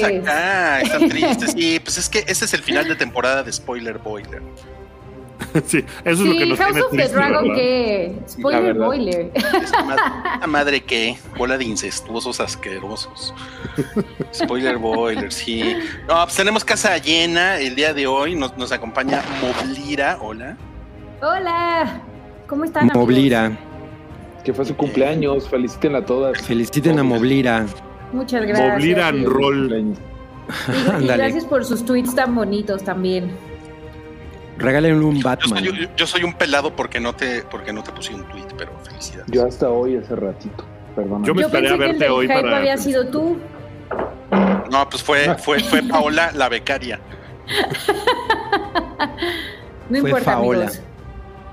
tenerlos acá. Están tristes. Sí, pues es que ese es el final de temporada de Spoiler Boiler. sí, eso es lo que nos House tiene of the tristes, Dragon, ¿verdad? Spoiler boiler. Madre, que, bola de incestuosos asquerosos. Spoiler Boiler, sí. No, pues tenemos casa llena el día de hoy. Nos, nos acompaña Moblira. Hola. Hola. ¿Cómo están? amigos? Moblira. Que fue su cumpleaños, felicítenla a todas. Feliciten a Moblira. Muchas gracias. Moblira and roll. Y, y gracias por sus tweets tan bonitos también. Regálenle un Yo Batman. soy, yo- yo soy un pelado porque no te, porque no te puse un tweet, pero felicidades. Yo hasta hoy, hace ratito. Perdón. Yo me Yo esperé pensé a que el verte hoy hype para- había sido tú. No, pues fue, fue, fue Paola la becaria. No Fue importa, Paola. amigos.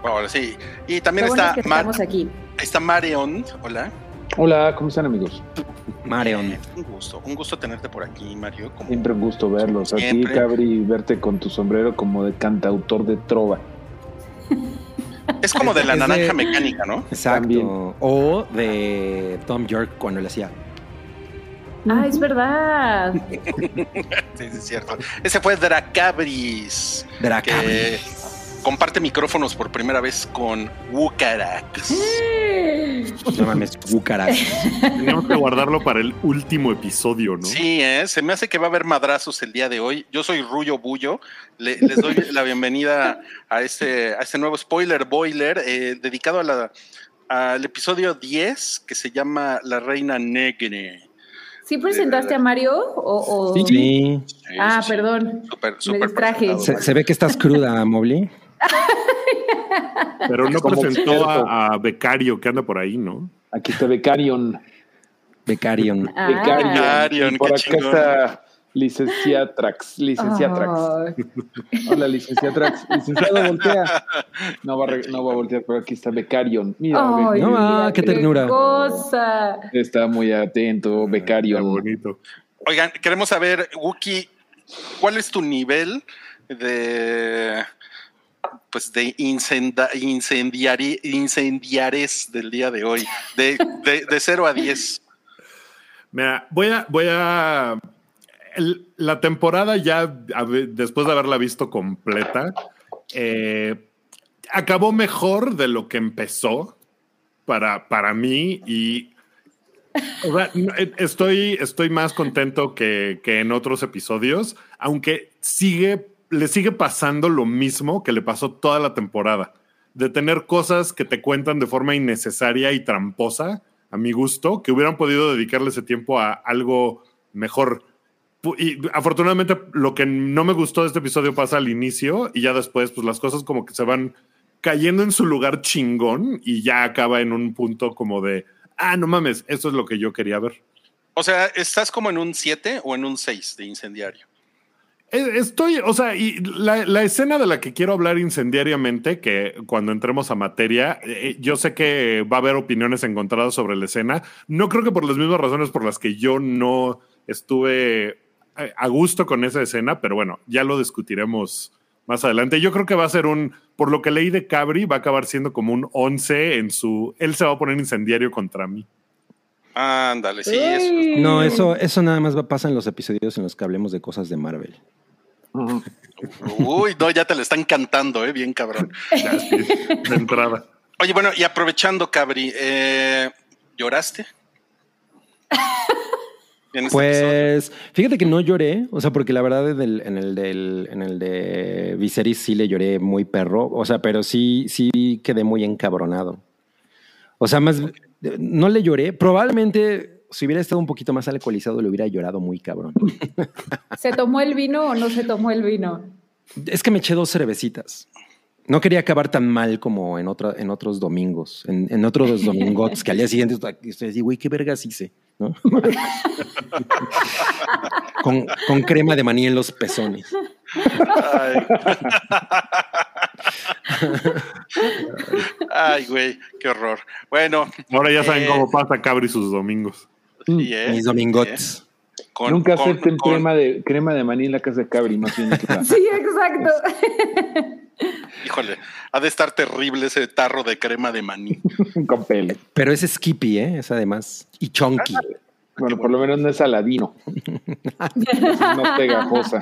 Ahora sí. Y Lo también bueno es está, que Mar- estamos aquí. está Marion. Hola. Hola, ¿cómo están amigos? Mareon. Un gusto, un gusto tenerte por aquí, Mario. Como Siempre un gusto verlos. A ti, Siempre. Cabri, verte con tu sombrero como de cantautor de trova. Es como de la Es de- naranja mecánica, ¿no? Exacto. También. O de Tom York cuando le hacía. Ah, es verdad. Sí, sí, es cierto. Ese fue Dracabris, Dracabri. que comparte micrófonos por primera vez con Wukarax. No mames, Bucaras. Teníamos que guardarlo para el último episodio, ¿no? Sí, ¿eh? se me hace que va a haber madrazos el día de hoy. Yo soy Ruyo Bullo. Le- les doy la bienvenida a este, a este nuevo spoiler boiler eh, dedicado a la, al episodio 10 que se llama La Reina Negre. ¿Sí presentaste a Mario? O, o- Sí. Sí, Ah, sí, sí. perdón. Súper, Me súper distraje. presentado, Se, ve que estás cruda, Mobli. Pero no Como presentó experto. a, a Becario que anda por ahí, ¿no? Aquí está Becarion. Becarion. Ah. Becarion. Becarion, Y por qué acá chingón. está licenciatrax. Licenciatrax. Ay, Hola, licenciatrax. Licenciado, voltea. No va, a re- no va a voltear, pero aquí está Becarion. Mira, ay, No, mira, ah, qué ternura. cosa. está muy atento, Qué Becarion. bonito. Oigan, queremos saber, Wookie, ¿cuál es tu nivel de pues de incenda, incendiari, incendiares del día de hoy? De, de, de 0 a 10. Mira, voy a, voy a. la temporada ya, después de haberla visto completa, eh, acabó mejor de lo que empezó para, para mí y. eh, estoy, estoy más contento que, que en otros episodios, aunque sigue, le sigue pasando lo mismo que le pasó toda la temporada, de tener cosas que te cuentan de forma innecesaria y tramposa, a mi gusto, que hubieran podido dedicarle ese tiempo a algo mejor. Y afortunadamente lo que no me gustó de este episodio pasa al inicio y ya después pues las cosas como que se van cayendo en su lugar chingón y ya acaba en un punto como de, ah, no mames, eso es lo que yo quería ver. O sea, ¿estás como en un 7 o en un 6 de incendiario? Eh, Estoy, o sea, y la, la escena de la que quiero hablar incendiariamente, que cuando entremos a materia, eh, yo sé que va a haber opiniones encontradas sobre la escena. No creo que por las mismas razones por las que yo no estuve eh, a gusto con esa escena, pero bueno, ya lo discutiremos más adelante. Yo creo que va a ser un, por lo que leí de Cabri, va a acabar siendo como un 11 en su, él se va a poner incendiario contra mí. Ándale, sí, eso. Uy. No, eso, eso nada más va a pasar en los episodios en los que hablemos de cosas de Marvel. Uy, no, ya te lo están cantando, ¿eh? Bien cabrón. Ya, sí, de entrada. Oye, bueno, y aprovechando, Cabri, eh, ¿lloraste? Este episodio. Pues fíjate que no lloré, o sea, porque la verdad en el, en el, del, en el de Viserys sí le lloré muy perro, o sea, pero sí, sí quedé muy encabronado. O sea, más, no le lloré, probablemente si hubiera estado un poquito más alcoholizado le hubiera llorado muy cabrón. ¿Se tomó el vino o no se tomó el vino? Es que me eché dos cervecitas. No quería acabar tan mal como en, otra, en otros domingos, en, en otros domingots, que al día siguiente estoy así, güey, qué vergas hice, ¿no? con, con crema de maní en los pezones. Ay. Güey, qué horror. Bueno, Ahora ya saben Eh, cómo pasa Cabri sus domingos. ¿eh? Mis domingots. Con- Nunca con- acepten con- crema de crema de maní en la casa de Cabri, no que pasar. Sí, exacto. Híjole, ha de estar terrible ese tarro de crema de maní. con pelo. Pero es Skippy, ¿eh? Es además. Y Chunky. Bueno, por lo menos no es saladino. Es más pegajosa.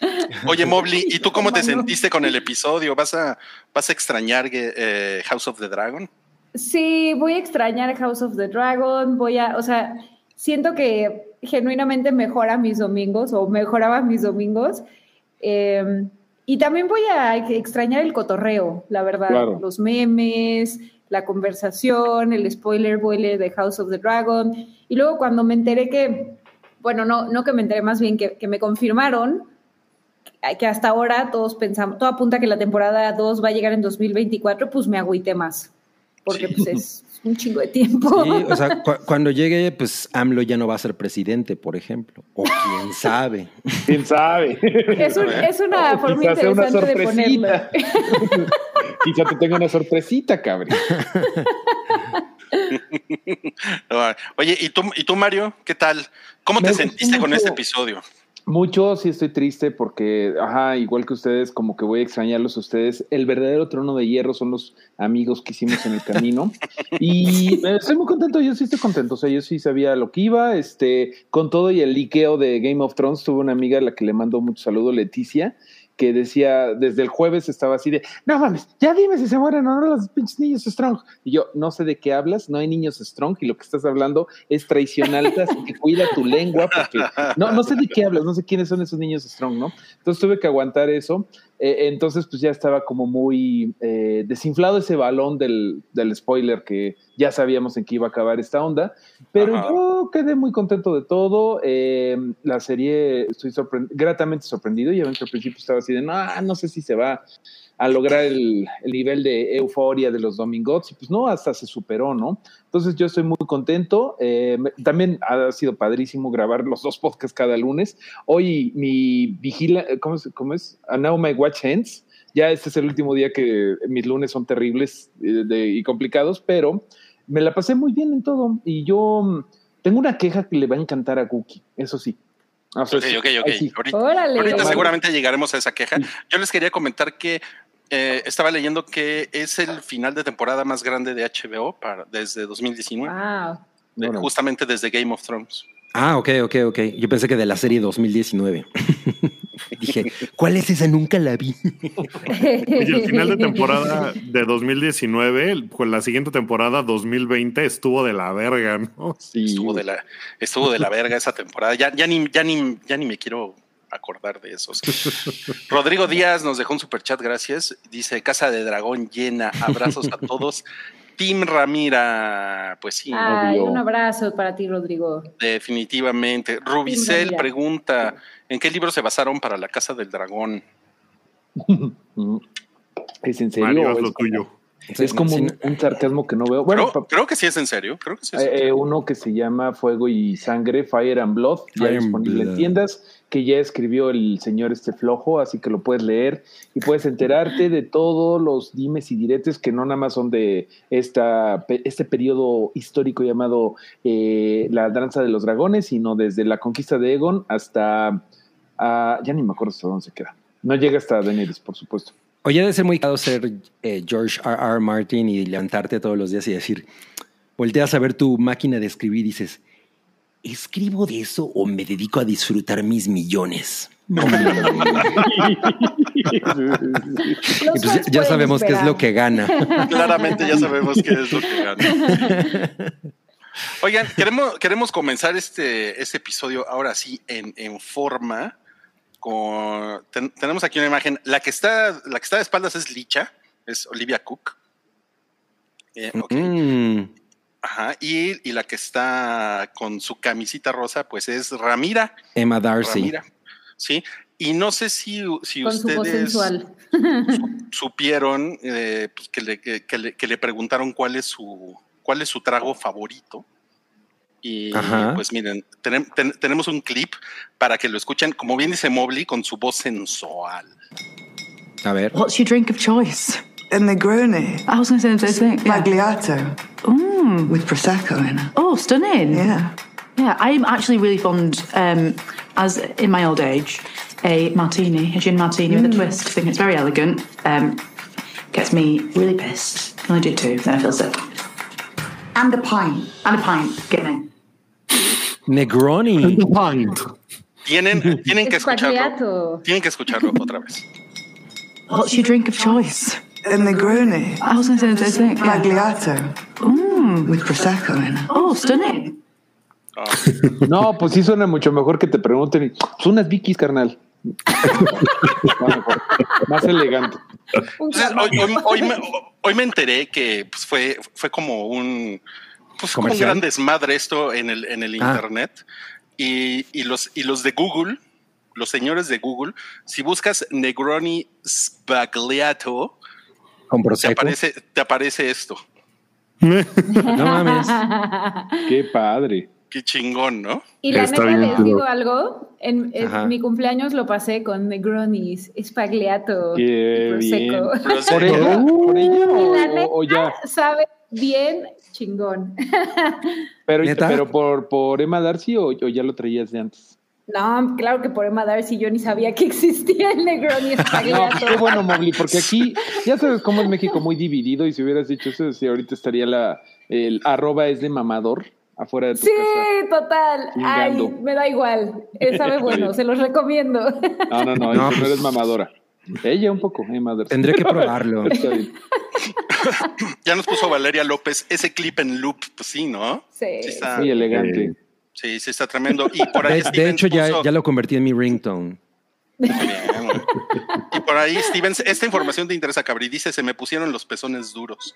Oye, Mobley, ¿y tú cómo te sentiste con el episodio? ¿Vas a, vas a extrañar eh, House of the Dragon? Sí, voy a extrañar House of the Dragon, voy a, o sea, siento que genuinamente mejora mis domingos o mejoraba mis domingos. Eh, y también voy a extrañar el cotorreo, la verdad, Claro. los memes, la conversación, el spoiler boiler de House of the Dragon. Y luego cuando me enteré que, bueno, no, no que me enteré más bien, que, que me confirmaron que hasta ahora todos pensamos, todo apunta que la temporada 2 va a llegar en 2024, pues me agüité más, porque Sí. pues es un chingo de tiempo. Sí, o sea, cu- cuando llegue, pues AMLO ya no va a ser presidente, por ejemplo. O quién sabe. ¿Quién sabe? es, un- es una O forma una interesante de ponerlo. sorpresita. Quizá te tenga una sorpresita, Cabri. Oye, ¿y tú, ¿y tú, Mario? ¿Qué tal? ¿Cómo te Me sentiste con este episodio? Mucho sí estoy triste porque, ajá, igual que ustedes, como que voy a extrañarlos a ustedes. El verdadero trono de hierro son los amigos que hicimos en el camino. Y eh, estoy muy contento, yo sí estoy contento. O sea, yo sí sabía lo que iba. Este, con todo y el liqueo de Game of Thrones, tuve una amiga a la que le mando mucho saludo, Leticia, que decía, desde el jueves estaba así de, no mames, ya dime si se mueren o no los pinches niños Strong. Y yo, no sé de qué hablas, no hay niños Strong y lo que estás hablando es traición alta, así que cuida tu lengua porque no, no sé de qué hablas, no sé quiénes son esos niños Strong, ¿no? Entonces tuve que aguantar eso. Eh, entonces, pues ya estaba como muy eh, desinflado ese balón del, del spoiler que ya sabíamos en qué iba a acabar esta onda. Pero Ajá. yo quedé muy contento de todo. Eh, la serie, estoy gratamente sorprendido. Ya ven que al principio estaba así de, no, no sé si se va a lograr el, el nivel de euforia de los Domingots. Y pues no, hasta se superó, ¿no? Entonces yo estoy muy contento. Eh, también ha sido padrísimo grabar los dos podcasts cada lunes. Hoy mi vigila, ¿cómo es? ¿Cómo es? Now My Watch Ends. Ya este es el último día que mis lunes son terribles eh, de- y complicados, pero me la pasé muy bien en todo. Y yo mm, tengo una queja que le va a encantar a Guki, eso sí. O sea, Ok, ok, ok. sí. Ahorita, Órale. ahorita Vale. seguramente llegaremos a esa queja. Yo les quería comentar que eh, estaba leyendo que es el final de temporada más grande de HBO para, desde 2019, Wow. de- justamente desde Game of Thrones. Ah, ok, ok, ok. Yo pensé que de la serie 2019. Dije, ¿cuál es esa? Nunca la vi. Oye, el final de temporada de 2019, con la siguiente temporada 2020 estuvo de la verga, ¿no? Sí, Estuvo de la, estuvo de la verga esa temporada. Ya, ya, ni, ya, ni, ya ni me quiero acordar de esos. Rodrigo Díaz nos dejó un superchat, gracias. Dice, Casa de Dragón llena, abrazos a todos. Team Ramira, pues sí, Ay, obvio. un abrazo para ti, Rodrigo. definitivamente. Rubicel pregunta, ¿en qué libro se basaron para la Casa del Dragón? ¿Es en serio? Mario, es lo como- tuyo. Es como un, un sarcasmo que no veo. Bueno, creo, que sí es en serio, creo que sí es en eh, serio. eh, uno que se llama Fuego y Sangre, Fire and Blood, ya disponible en tiendas, que ya escribió el señor este flojo, así que lo puedes leer y puedes enterarte de todos los dimes y diretes que no nada más son de esta, este periodo histórico llamado eh, la danza de los dragones, sino desde la conquista de Egon hasta, ah, ya ni me acuerdo hasta dónde se queda. No llega hasta Daenerys, por supuesto. Oye, debe ser muy caro ser eh, George R. R. Martin y levantarte todos los días y decir, volteas a ver tu máquina de escribir y dices, ¿escribo de eso o me dedico a disfrutar mis millones? Pues ya, sabemos qué es lo que gana. Claramente ya sabemos qué es lo que gana. Oigan, queremos, queremos comenzar este, este episodio ahora sí en, en forma. Con, ten- tenemos aquí una imagen. La que está, la que está de espaldas es Licha, es Olivia Cook. Eh, ok. Mm, Ajá. Y, y la que está con su camisita rosa, pues es Ramira. Emma Darcy. Ramira. Sí. Y no sé si, si Con su voz ustedes supieron eh, pues, que, le, que, que le, que le preguntaron cuál es su cuál es su trago favorito. Y Ajá. pues miren, tenem- ten- tenemos un clip para que lo escuchen, como bien dice Mobley, con su voz sensual. A ver. What's your drink of choice? A Negroni. I was going to say the same thing. Yeah. Magliato Mm. with Prosecco in it. Oh, stunning. Yeah. Yeah, I'm actually really fond, um, as in my old age, a martini, a gin martini with a twist. I think it's very elegant. Um, gets me really pissed. And I do two, then I feel sick. And a pint. And a pint. Get me. Negroni. Pint. Tienen, tienen que escucharlo. Tienen que escucharlo otra vez. What's your drink of choice? A Negroni. I was going to say the same thing. Yeah. Spagliato. With Prosecco in it. Oh, stunning. No, pues sí suena mucho mejor que te pregunten. Son unas Vikis, carnal. Más elegante. Un Entonces, hoy, hoy- hoy me, hoy me enteré que pues, fue, fue como un, pues, como un gran desmadre esto en el, en el Ah. internet. Y, y los, y los de Google, los señores de Google, si buscas Negroni Spagliato, Con te aparece, te aparece esto. No mames. Qué padre. Qué chingón, ¿no? Y la Está neta bien, les pero- digo algo. En, en mi cumpleaños lo pasé con Negronis, Spagliato Qué y Prosecco. ¿Por ella? ¿Por ella o, La neta o ya? sabe bien chingón. Pero, ¿Neta? pero por, por Emma Darcy o, o ya lo traías de antes. No, claro que por Emma Darcy yo ni sabía que existía el Negroni No, qué bueno, Mowgli, porque aquí ya sabes cómo es México muy dividido y si hubieras dicho eso, si ahorita estaría la el arroba es de mamador afuera de tu Sí, casa. total. Ay, me da igual. Eh, Sabe bueno, se los recomiendo. No, no, no, No, no, pues- eres mamadora. Ella un poco, Emma Darcy. Tendré que probarlo. Está bien. Ya nos puso Valeria López ese clip en loop, pues sí, ¿no? Sí. Sí está, Muy elegante. Sí, sí está tremendo. Y por ahí De, hecho, ya, puso- ya lo convertí en mi ringtone. Y por ahí, Stevens, esta información te interesa, Cabri. Dice, se me pusieron los pezones duros.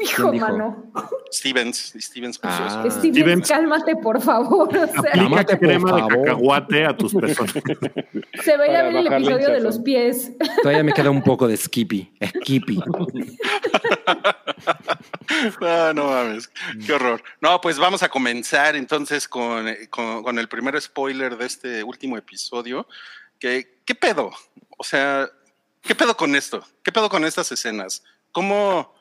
Hijo, dijo? mano. Stevens, Stevens puso Ah. eso. Steven, Stevens. cálmate, por favor. O sea, Aplica crema de cacahuate a tus pezones. se va a ir a Para ver el episodio de los pies. Todavía me queda un poco de Skippy. Skippy. No, no mames, qué horror. No, pues vamos a comenzar entonces con, con, con el primer spoiler de este último episodio. Que, ¿Qué pedo? O sea, ¿qué pedo con esto? ¿Qué pedo con estas escenas? ¿Cómo,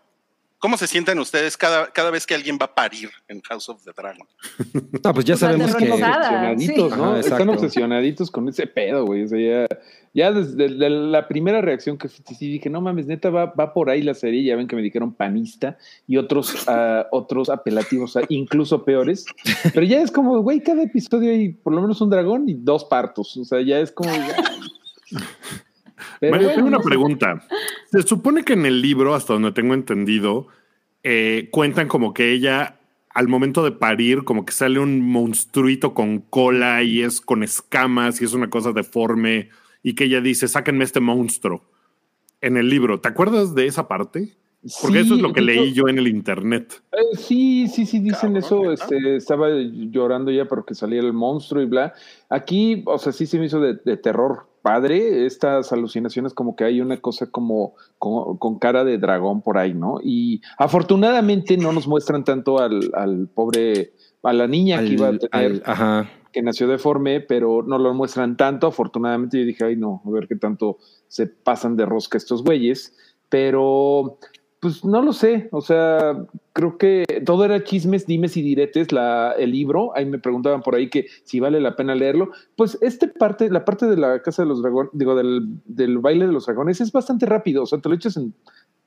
cómo se sienten ustedes cada, cada vez que alguien va a parir en House of the Dragon? No, pues ya Pues sabemos que. obsesionaditos, sí. ¿no? Ajá, Están obsesionaditos con ese pedo, güey. O sea, ya, ya desde de la primera reacción que sí dije, no mames, neta, va, va por ahí la serie. Ya ven que me dijeron panista y otros, ah, otros apelativos, incluso peores. Pero ya es como, güey, cada episodio hay por lo menos un dragón y dos partos. O sea, ya es como. ya. Pero Mario, bueno, tengo una pregunta. Se supone que en el libro, hasta donde tengo entendido, eh, cuentan como que ella, al momento de parir, como que sale un monstruito con cola y es con escamas y es una cosa deforme y que ella dice, sáquenme este monstruo. En el libro, ¿te acuerdas de esa parte? Porque eso es lo que leí yo en el internet. Eh, sí, sí, sí, dicen Cabrón, eso. Este, estaba llorando ya porque salía el monstruo y bla. Aquí, o sea, sí se me hizo de, de terror padre. Estas alucinaciones, como que hay una cosa como con, con cara de dragón por ahí, ¿no? Y afortunadamente no nos muestran tanto al, al pobre, a la niña que iba a tener, al- ajá. que nació deforme, pero no lo muestran tanto. Afortunadamente yo dije, ay, no, a ver qué tanto se pasan de rosca estos güeyes. Pero pues no lo sé, o sea, creo que todo era chismes, dimes y diretes, la, el libro, ahí me preguntaban por ahí que si vale la pena leerlo, pues este parte, la parte de la casa de los dragones, digo, del, del baile de los dragones es bastante rápido, o sea, te lo echas en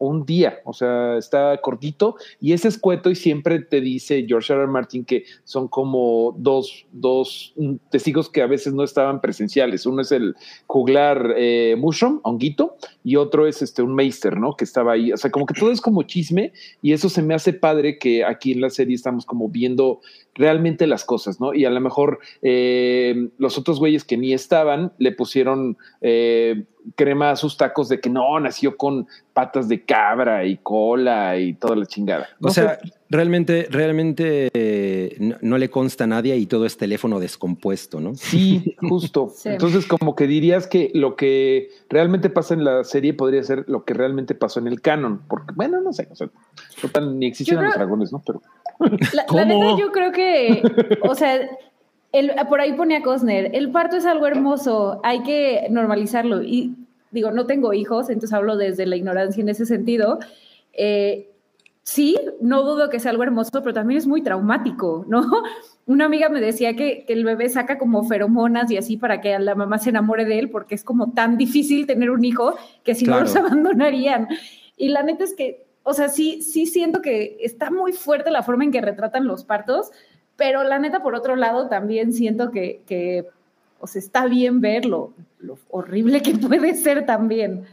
un día, o sea, está cortito y es escueto y siempre te dice George R. Martin que son como dos, dos mm, testigos que a veces no estaban presenciales. Uno es el juglar eh, Mushroom, honguito, y otro es este un Meister, ¿no? Que estaba ahí. O sea, como que todo es como chisme y eso se me hace padre que aquí en la serie estamos como viendo realmente las cosas, ¿no? Y a lo mejor eh, los otros güeyes que ni estaban le pusieron eh, crema a sus tacos de que no, nació con patas de cabra y cola y toda la chingada. O sea, realmente, realmente eh, no, no le consta a nadie y todo es teléfono descompuesto, ¿no? Sí, justo. Sí. Entonces, como que dirías que lo que realmente pasa en la serie podría ser lo que realmente pasó en el canon. Porque, bueno, no sé, o sea, total, ni existían Yo los creo- dragones, ¿no? Pero La, la neta, yo creo que, o sea, el, por ahí ponía Cosner, el parto es algo hermoso, hay que normalizarlo. Y digo, no tengo hijos, entonces hablo desde la ignorancia en ese sentido. Eh, sí, no dudo que sea algo hermoso, pero también es muy traumático, ¿no? Una amiga me decía que, que el bebé saca como feromonas y así para que la mamá se enamore de él, porque es como tan difícil tener un hijo que si no los abandonarían. Y la neta es que, o sea, sí, sí siento que está muy fuerte la forma en que retratan los partos, pero la neta, por otro lado, también siento que, que o sea, está bien ver lo, lo horrible que puede ser también.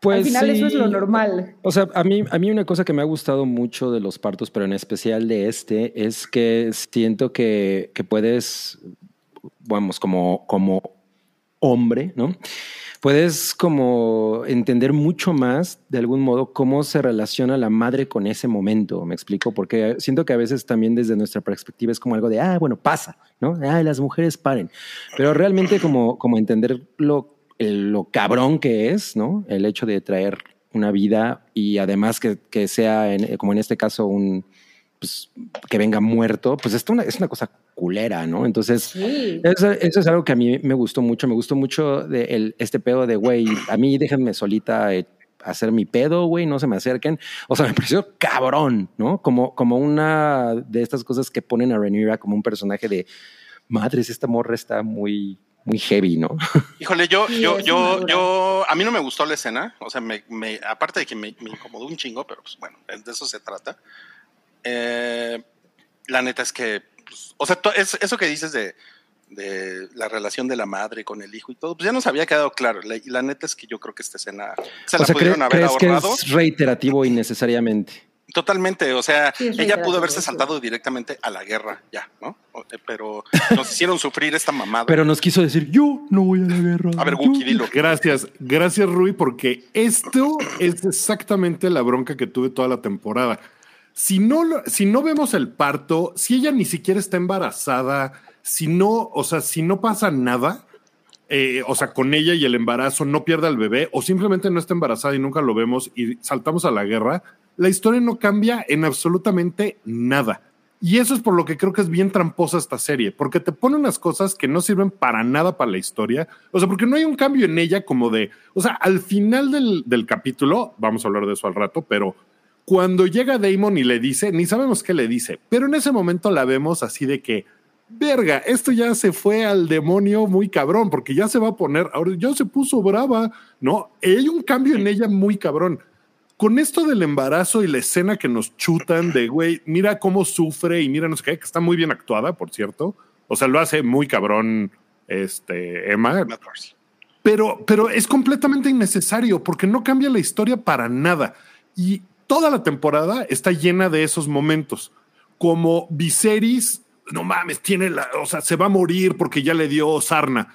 Pues Al final eso es lo normal. O sea, a mí, a mí una cosa que me ha gustado mucho de los partos, pero en especial de este, es que siento que, que puedes, vamos, como, como hombre, ¿no? Puedes como entender mucho más, de algún modo, cómo se relaciona la madre con ese momento, me explico, porque siento que a veces también desde nuestra perspectiva es como algo de, ah, bueno, pasa, ¿no? Ah, las mujeres paren. Pero realmente como, como entender lo, el- lo cabrón que es, ¿no? El hecho de traer una vida y además que, que sea, en- como en este caso, un, pues, que venga muerto, pues esto una- es una cosa culera, ¿no? Entonces, Sí. eso, eso es algo que a mí me gustó mucho. Me gustó mucho de el, este pedo de, güey, a mí déjenme solita eh, hacer mi pedo, güey, no se me acerquen. O sea, me pareció cabrón, ¿no? Como, como una de estas cosas que ponen a Rhaenyra como un personaje de, madres, esta morra está muy, muy heavy, ¿no? Híjole, yo, Sí, yo, yo, yo, a mí no me gustó la escena, o sea, me, me- aparte de que me, me incomodó un chingo, pero pues bueno, de eso se trata. Eh, la neta es que, pues, o sea, to- es- eso que dices de, de la relación de la madre con el hijo y todo, pues ya nos había quedado claro. La- y la neta es que yo creo que esta escena se o la sea, ¿cre- pudieron haber ¿crees que ahorrado. es reiterativo innecesariamente? Totalmente, o sea, Sí, ella pudo haberse saltado directamente a la guerra, ya, ¿no? O- eh, Pero nos hicieron sufrir esta mamada. Pero nos quiso decir, yo no voy a la guerra. a ver, Wookie, dilo. Gracias, gracias Rui, porque esto es exactamente la bronca que tuve toda la temporada. Si no, lo- si no vemos el parto, si ella ni siquiera está embarazada, si no, o sea, si no pasa nada, eh, o sea, con ella y el embarazo no pierde al bebé, o simplemente no está embarazada y nunca lo vemos y saltamos a la guerra, la historia no cambia en absolutamente nada. Y eso es por lo que creo que es bien tramposa esta serie, porque te pone unas cosas que no sirven para nada para la historia. O sea, porque no hay un cambio en ella como de, o sea, al final del, del capítulo, vamos a hablar de eso al rato, pero cuando llega Damon y le dice, ni sabemos qué le dice, pero en ese momento la vemos así de que, verga, esto ya se fue al demonio muy cabrón, porque ya se va a poner, ahora ya se puso brava, ¿no? Hay un cambio en ella muy cabrón. Con esto del embarazo y la escena que nos chutan de, güey, mira cómo sufre y mira no sé qué, que está muy bien actuada, por cierto. O sea, lo hace muy cabrón este, Emma, pero, pero es completamente innecesario porque no cambia la historia para nada. Y toda la temporada está llena de esos momentos. Como Viserys, no mames, tiene la, o sea, se va a morir porque ya le dio sarna.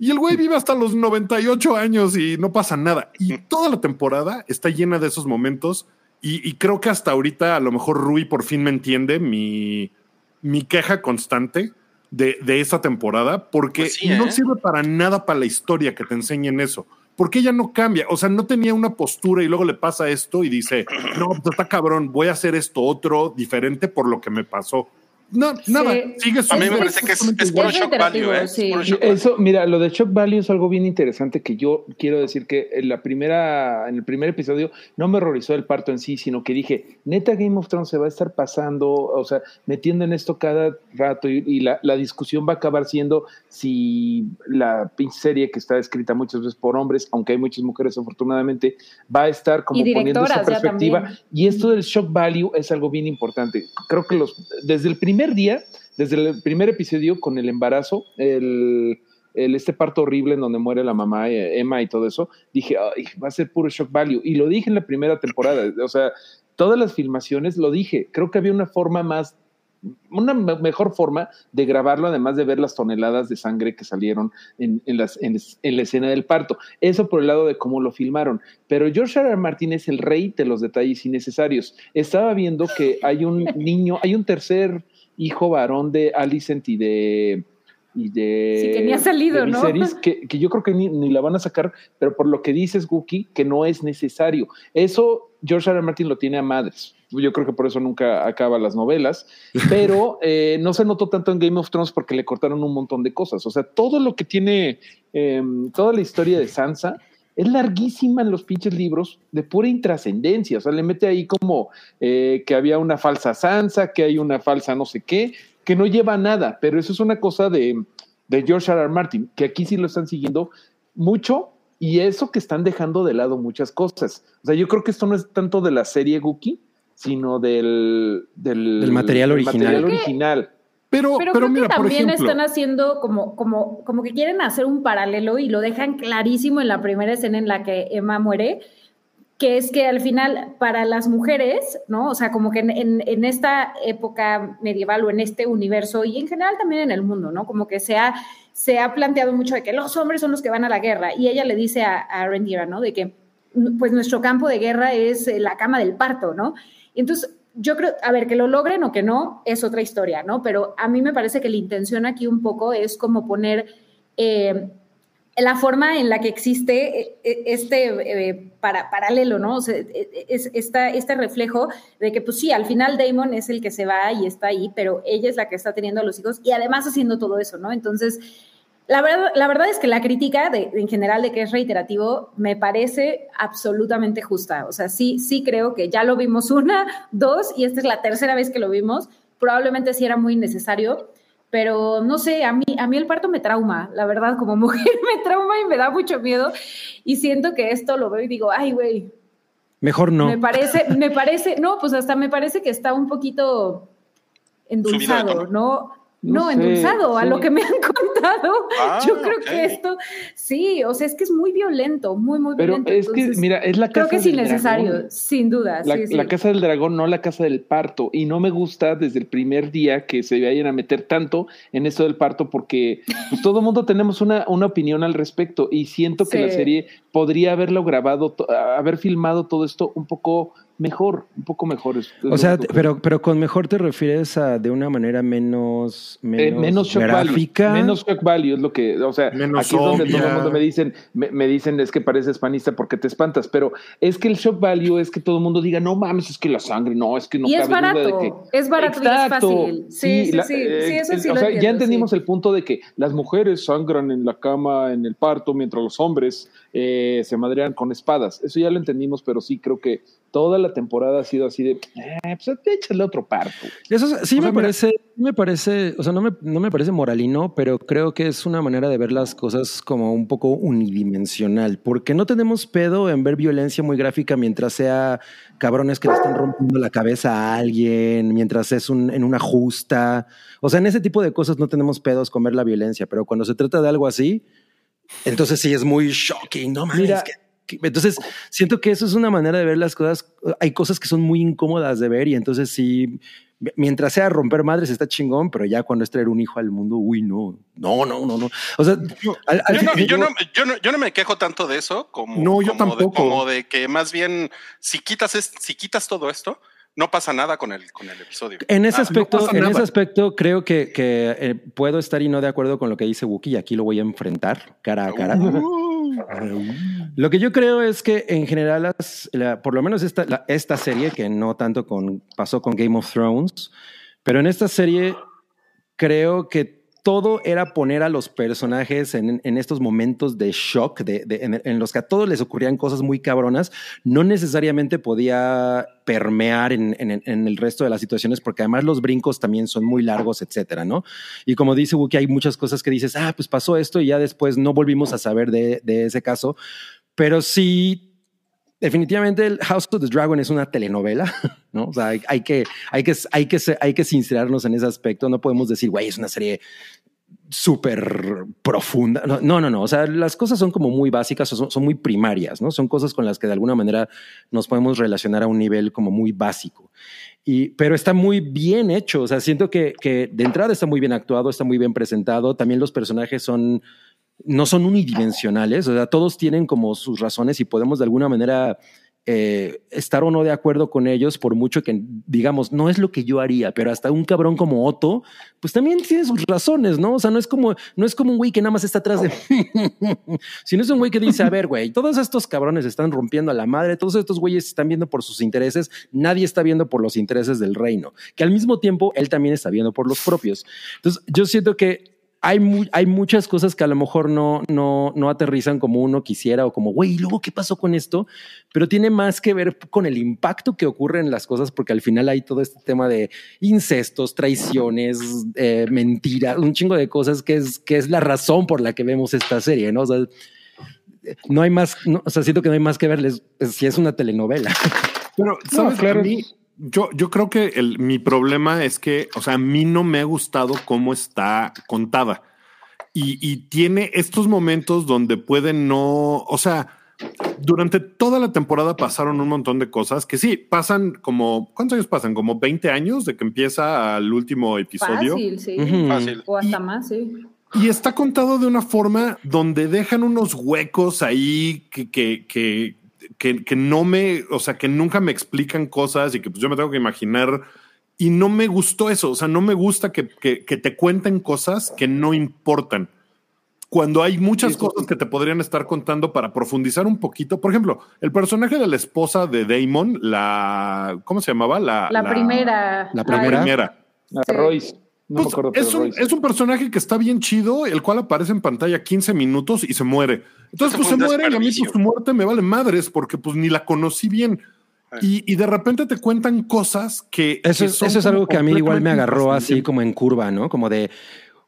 Y el güey vive hasta los 98 años y no pasa nada. Y toda la temporada está llena de esos momentos. Y, y creo que hasta ahorita a lo mejor Rui por fin me entiende mi, mi queja constante de, de esta temporada, porque Pues sí, no ¿eh? sirve para nada para la historia que te enseñen eso. Porque ella no cambia, o sea, no tenía una postura y luego le pasa esto y dice, no, pues está cabrón, voy a hacer esto otro diferente por lo que me pasó. No, nada, sigue A mí me parece que es, es puro Es shock value, ¿eh? Sí. puro value. Eso, mira, lo de Shock Value es algo bien interesante que yo quiero decir que en la primera, en el primer episodio no me horrorizó el parto en sí, sino que dije, neta Game of Thrones se va a estar pasando, o sea, metiendo en esto cada rato y, y la, la discusión va a acabar siendo si la pinche serie que está escrita muchas veces por hombres, aunque hay muchas mujeres afortunadamente, va a estar como poniendo esa perspectiva. Y esto del shock value es algo bien importante. Creo que los desde el primer día, desde el primer episodio con el embarazo, el, este parto horrible en donde muere la mamá, eh, Emma y todo eso, dije, "Ay, va a ser puro shock value. Y lo dije en la primera temporada. O sea, todas las filmaciones lo dije. Creo que había una forma más una me- mejor forma de grabarlo, además de ver las toneladas de sangre que salieron en la escena del parto. Eso por el lado de cómo lo filmaron. Pero George R. R. Martin es el rey de los detalles innecesarios. Estaba viendo que hay un niño, hay un tercer hijo varón de Alicent y de. Y de Sí, que ni ha salido, de ¿no? Viserys, que, que yo creo que ni, ni la van a sacar, pero por lo que dices, Wookie, que no es necesario. Eso George R. R. Martin lo tiene a madres. Yo creo que por eso nunca acaba las novelas, pero eh, no se notó tanto en Game of Thrones porque le cortaron un montón de cosas. O sea, todo lo que tiene, eh, toda la historia de Sansa es larguísima en los pinches libros de pura intrascendencia. O sea, le mete ahí como eh, que había una falsa Sansa, que hay una falsa no sé qué, que no lleva a nada, pero eso es una cosa de, de George R. R. Martin, que aquí sí lo están siguiendo mucho y eso que están dejando de lado muchas cosas. O sea, yo creo que esto no es tanto de la serie Gookie, sino del, del, Del material original. material Creo que- original. Pero, Pero, pero, creo mira, que por también ejemplo, están haciendo como, como, como que quieren hacer un paralelo y lo dejan clarísimo en la primera escena en la que Emma muere, que es que al final para las mujeres, ¿no? O sea, como que en, en- en esta época medieval o en este universo y en general también en el mundo, ¿no? Como que se ha, se ha planteado mucho de que los hombres son los que van a la guerra y ella le dice a, a Rhaenyra, ¿no? De que pues nuestro campo de guerra es eh, la cama del parto, ¿no? Y entonces yo creo, a ver, que lo logren o que no, es otra historia, ¿no? Pero a mí me parece que la intención aquí un poco es como poner eh, la forma en la que existe eh, eh, este eh, para, paralelo, ¿no? O sea, eh, es, esta, este reflejo de que, pues sí, al final Damon es el que se va y está ahí, pero ella es la que está teniendo a los hijos y además haciendo todo eso, ¿no? Entonces, la verdad, la verdad es que la crítica de, en general de que es reiterativo me parece absolutamente justa. O sea, sí, sí creo que ya lo vimos una, dos, y esta es la tercera vez que lo vimos. Probablemente sí era muy necesario, pero no sé, a mí, a mí el parto me trauma, la verdad, como mujer me trauma y me da mucho miedo. Y siento que esto lo veo y digo, ay, güey, Mejor no. me parece, me parece, no, pues hasta me parece que está un poquito endulzado. ¿no? No No, sé, endulzado, a lo que me han contado. Ah, Yo creo que esto, sí, o sea, es que es muy violento, muy, muy Pero violento. es que, mira, es la creo casa que es del innecesario, dragón. sin duda. La, sí, sí. la casa del dragón, no la casa del parto. Y no me gusta desde el primer día que se vayan a meter tanto en eso del parto, porque pues, todo el mundo tenemos una, una opinión al respecto. Y siento que Sí. la serie podría haberlo grabado, haber filmado todo esto un poco mejor, un poco mejor. Es- es O sea, pero, pero con mejor te refieres a de una manera menos, menos, Eh, menos shock gráfica. value. Menos shock value es lo que, o sea, Menos aquí es donde todo el mundo me dicen, me, me dicen es que pareces panista porque te espantas, pero es que el shock value es que todo el mundo diga, no mames, es que la sangre, no, es que no y es duda barato, de que es barato y es fácil. Sí, sí, la- sí, eh, sí, eso sí o lo sea, entiendo, ya entendimos sí. el punto de que las mujeres sangran en la cama, en el parto, mientras los hombres eh, se madrean con espadas. Eso ya lo entendimos, pero sí creo que toda la temporada ha sido así de, eh, pues échale otro parto. Eso sí O sea, me mira- parece, me parece, o sea, no me, no me parece moralino, pero creo que es una manera de ver las cosas como un poco unidimensional, porque no tenemos pedo en ver violencia muy gráfica mientras sea cabrones que le están rompiendo la cabeza a alguien, mientras es un, en una justa. O sea, en ese tipo de cosas no tenemos pedos con ver la violencia, pero cuando se trata de algo así, entonces sí es muy shocking, no mames. Mira. que- que- entonces siento que eso es una manera de ver las cosas. Hay cosas que son muy incómodas de ver y entonces sí, mientras sea romper madres está chingón, pero ya cuando es traer un hijo al mundo, uy, no, no, no, no, no. O sea, al- al Yo no, yo, no, yo, no, yo no me quejo tanto de eso como, No, yo como de- tampoco. como de que más bien si quitas, es- si quitas todo esto, no pasa nada con el, con el episodio. En ese Ah, aspecto, pasa en nada. ese aspecto, creo que, que, eh, puedo estar y no de acuerdo con lo que dice Wookie y aquí lo voy a enfrentar cara a cara. Lo que yo creo es que en general, las- la- por lo menos esta, la- esta serie, que no tanto con, pasó con Game of Thrones, pero en esta serie creo que todo era poner a los personajes en, estos momentos de shock, de, en, los que a todos les ocurrían cosas muy cabronas, no necesariamente podía permear en, el resto de las situaciones, porque además los brincos también son muy largos, etcétera, ¿no? Y como dice Wookie, hay muchas cosas que dices, ah, pues pasó esto y ya después no volvimos a saber de ese caso, pero sí. Definitivamente el House of the Dragon es una telenovela, ¿no? O sea, hay, que, hay, que, hay, que, hay que sincerarnos en ese aspecto. No podemos decir, güey, es una serie súper profunda. No, no, no. O sea, las cosas son como muy básicas, son, son muy primarias, ¿no? Son cosas con las que de alguna manera nos podemos relacionar a un nivel como muy básico. Y, pero está muy bien hecho. O sea, siento que, que de entrada está muy bien actuado, está muy bien presentado. También los personajes son, no son unidimensionales. O sea, todos tienen como sus razones y podemos de alguna manera eh, estar o no de acuerdo con ellos, por mucho que digamos, no es lo que yo haría, pero hasta un cabrón como Otto, pues también tiene sus razones, ¿no? O sea, no es como, no es como un güey que nada más está atrás de, sino es un güey que dice, a ver, güey, todos estos cabrones están rompiendo a la madre, todos estos güeyes están viendo por sus intereses, nadie está viendo por los intereses del reino, que al mismo tiempo él también está viendo por los propios. Entonces, yo siento que hay, mu- hay muchas cosas que a lo mejor no, no, no aterrizan como uno quisiera o como, güey, ¿y luego qué pasó con esto? Pero tiene más que ver con el impacto que ocurre en las cosas, porque al final hay todo este tema de incestos, traiciones, eh, mentiras, un chingo de cosas que es, que es la razón por la que vemos esta serie, ¿no? O sea, no hay más, no, o sea, siento que no hay más que verles si es una telenovela. Pero, ¿sabes? claro. A mí, yo, yo creo que el, mi problema es que, o sea, a mí no me ha gustado cómo está contada. Y, y tiene estos momentos donde puede no, o sea, durante toda la temporada pasaron un montón de cosas que sí, pasan como, ¿cuántos años pasan? Como 20 años de que empieza al último episodio. Fácil, sí. Fácil. O hasta Y- más, sí. Y está contado de una forma donde dejan unos huecos ahí que, que, que, que, que no me, o sea, que nunca me explican cosas y que pues yo me tengo que imaginar. Y no me gustó eso. O sea, no me gusta que, que, que te cuenten cosas que no importan. Cuando hay muchas cosas que te podrían estar contando para profundizar un poquito. Por ejemplo, el personaje de la esposa de Damon, la, ¿cómo se llamaba? La, La, primera. la La primera. primera. A Sí. Royce. No Pues, me acuerdo, es, un, es un personaje que está bien chido, el cual aparece en pantalla 15 minutos y se muere. Entonces, pues se muere y a mí pues, su muerte me vale madres porque pues ni la conocí bien. Y, y de repente te cuentan cosas que... Eso, que eso es algo que a mí igual me agarró así como en curva, ¿no? Como de,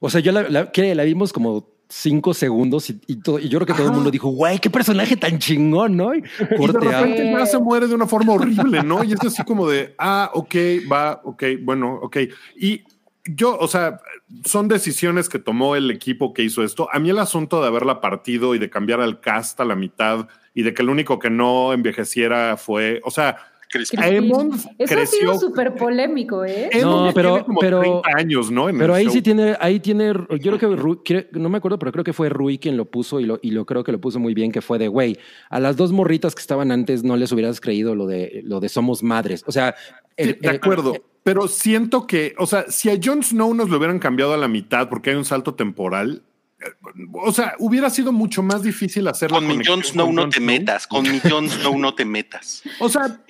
o sea, yo la, la, que la vimos como cinco segundos y, y todo, y yo creo que todo el Ajá. mundo dijo, güey, qué personaje tan chingón, ¿no? Y Y de corte a- repente ya se muere de una forma horrible, ¿no? Y es así como de, ah, ok, va, ok, bueno, ok. Y yo, o sea, son decisiones que tomó el equipo que hizo esto. A mí el asunto de haberla partido y de cambiar al cast a la mitad y de que el único que no envejeciera fue, o sea, Crispin. Crispin. Aemon Eso ha sido súper polémico, ¿eh? No, pero- tiene como pero- 30 años, ¿no? En Pero ahí show. sí tiene, ahí tiene, yo creo que, Ru- cre- no me acuerdo, pero creo que fue Rui quien lo puso y lo, y lo creo que lo puso muy bien, que fue de, güey, a las dos morritas que estaban antes no les hubieras creído lo de, lo de somos madres. O sea, Sí, el- de el- acuerdo. Pero siento que, o sea, si a Jon Snow nos lo hubieran cambiado a la mitad porque hay un salto temporal, eh, o sea, hubiera sido mucho más difícil hacerlo. Con mi Jon Snow no te metas, con mi Jon Snow no te metas. O sea,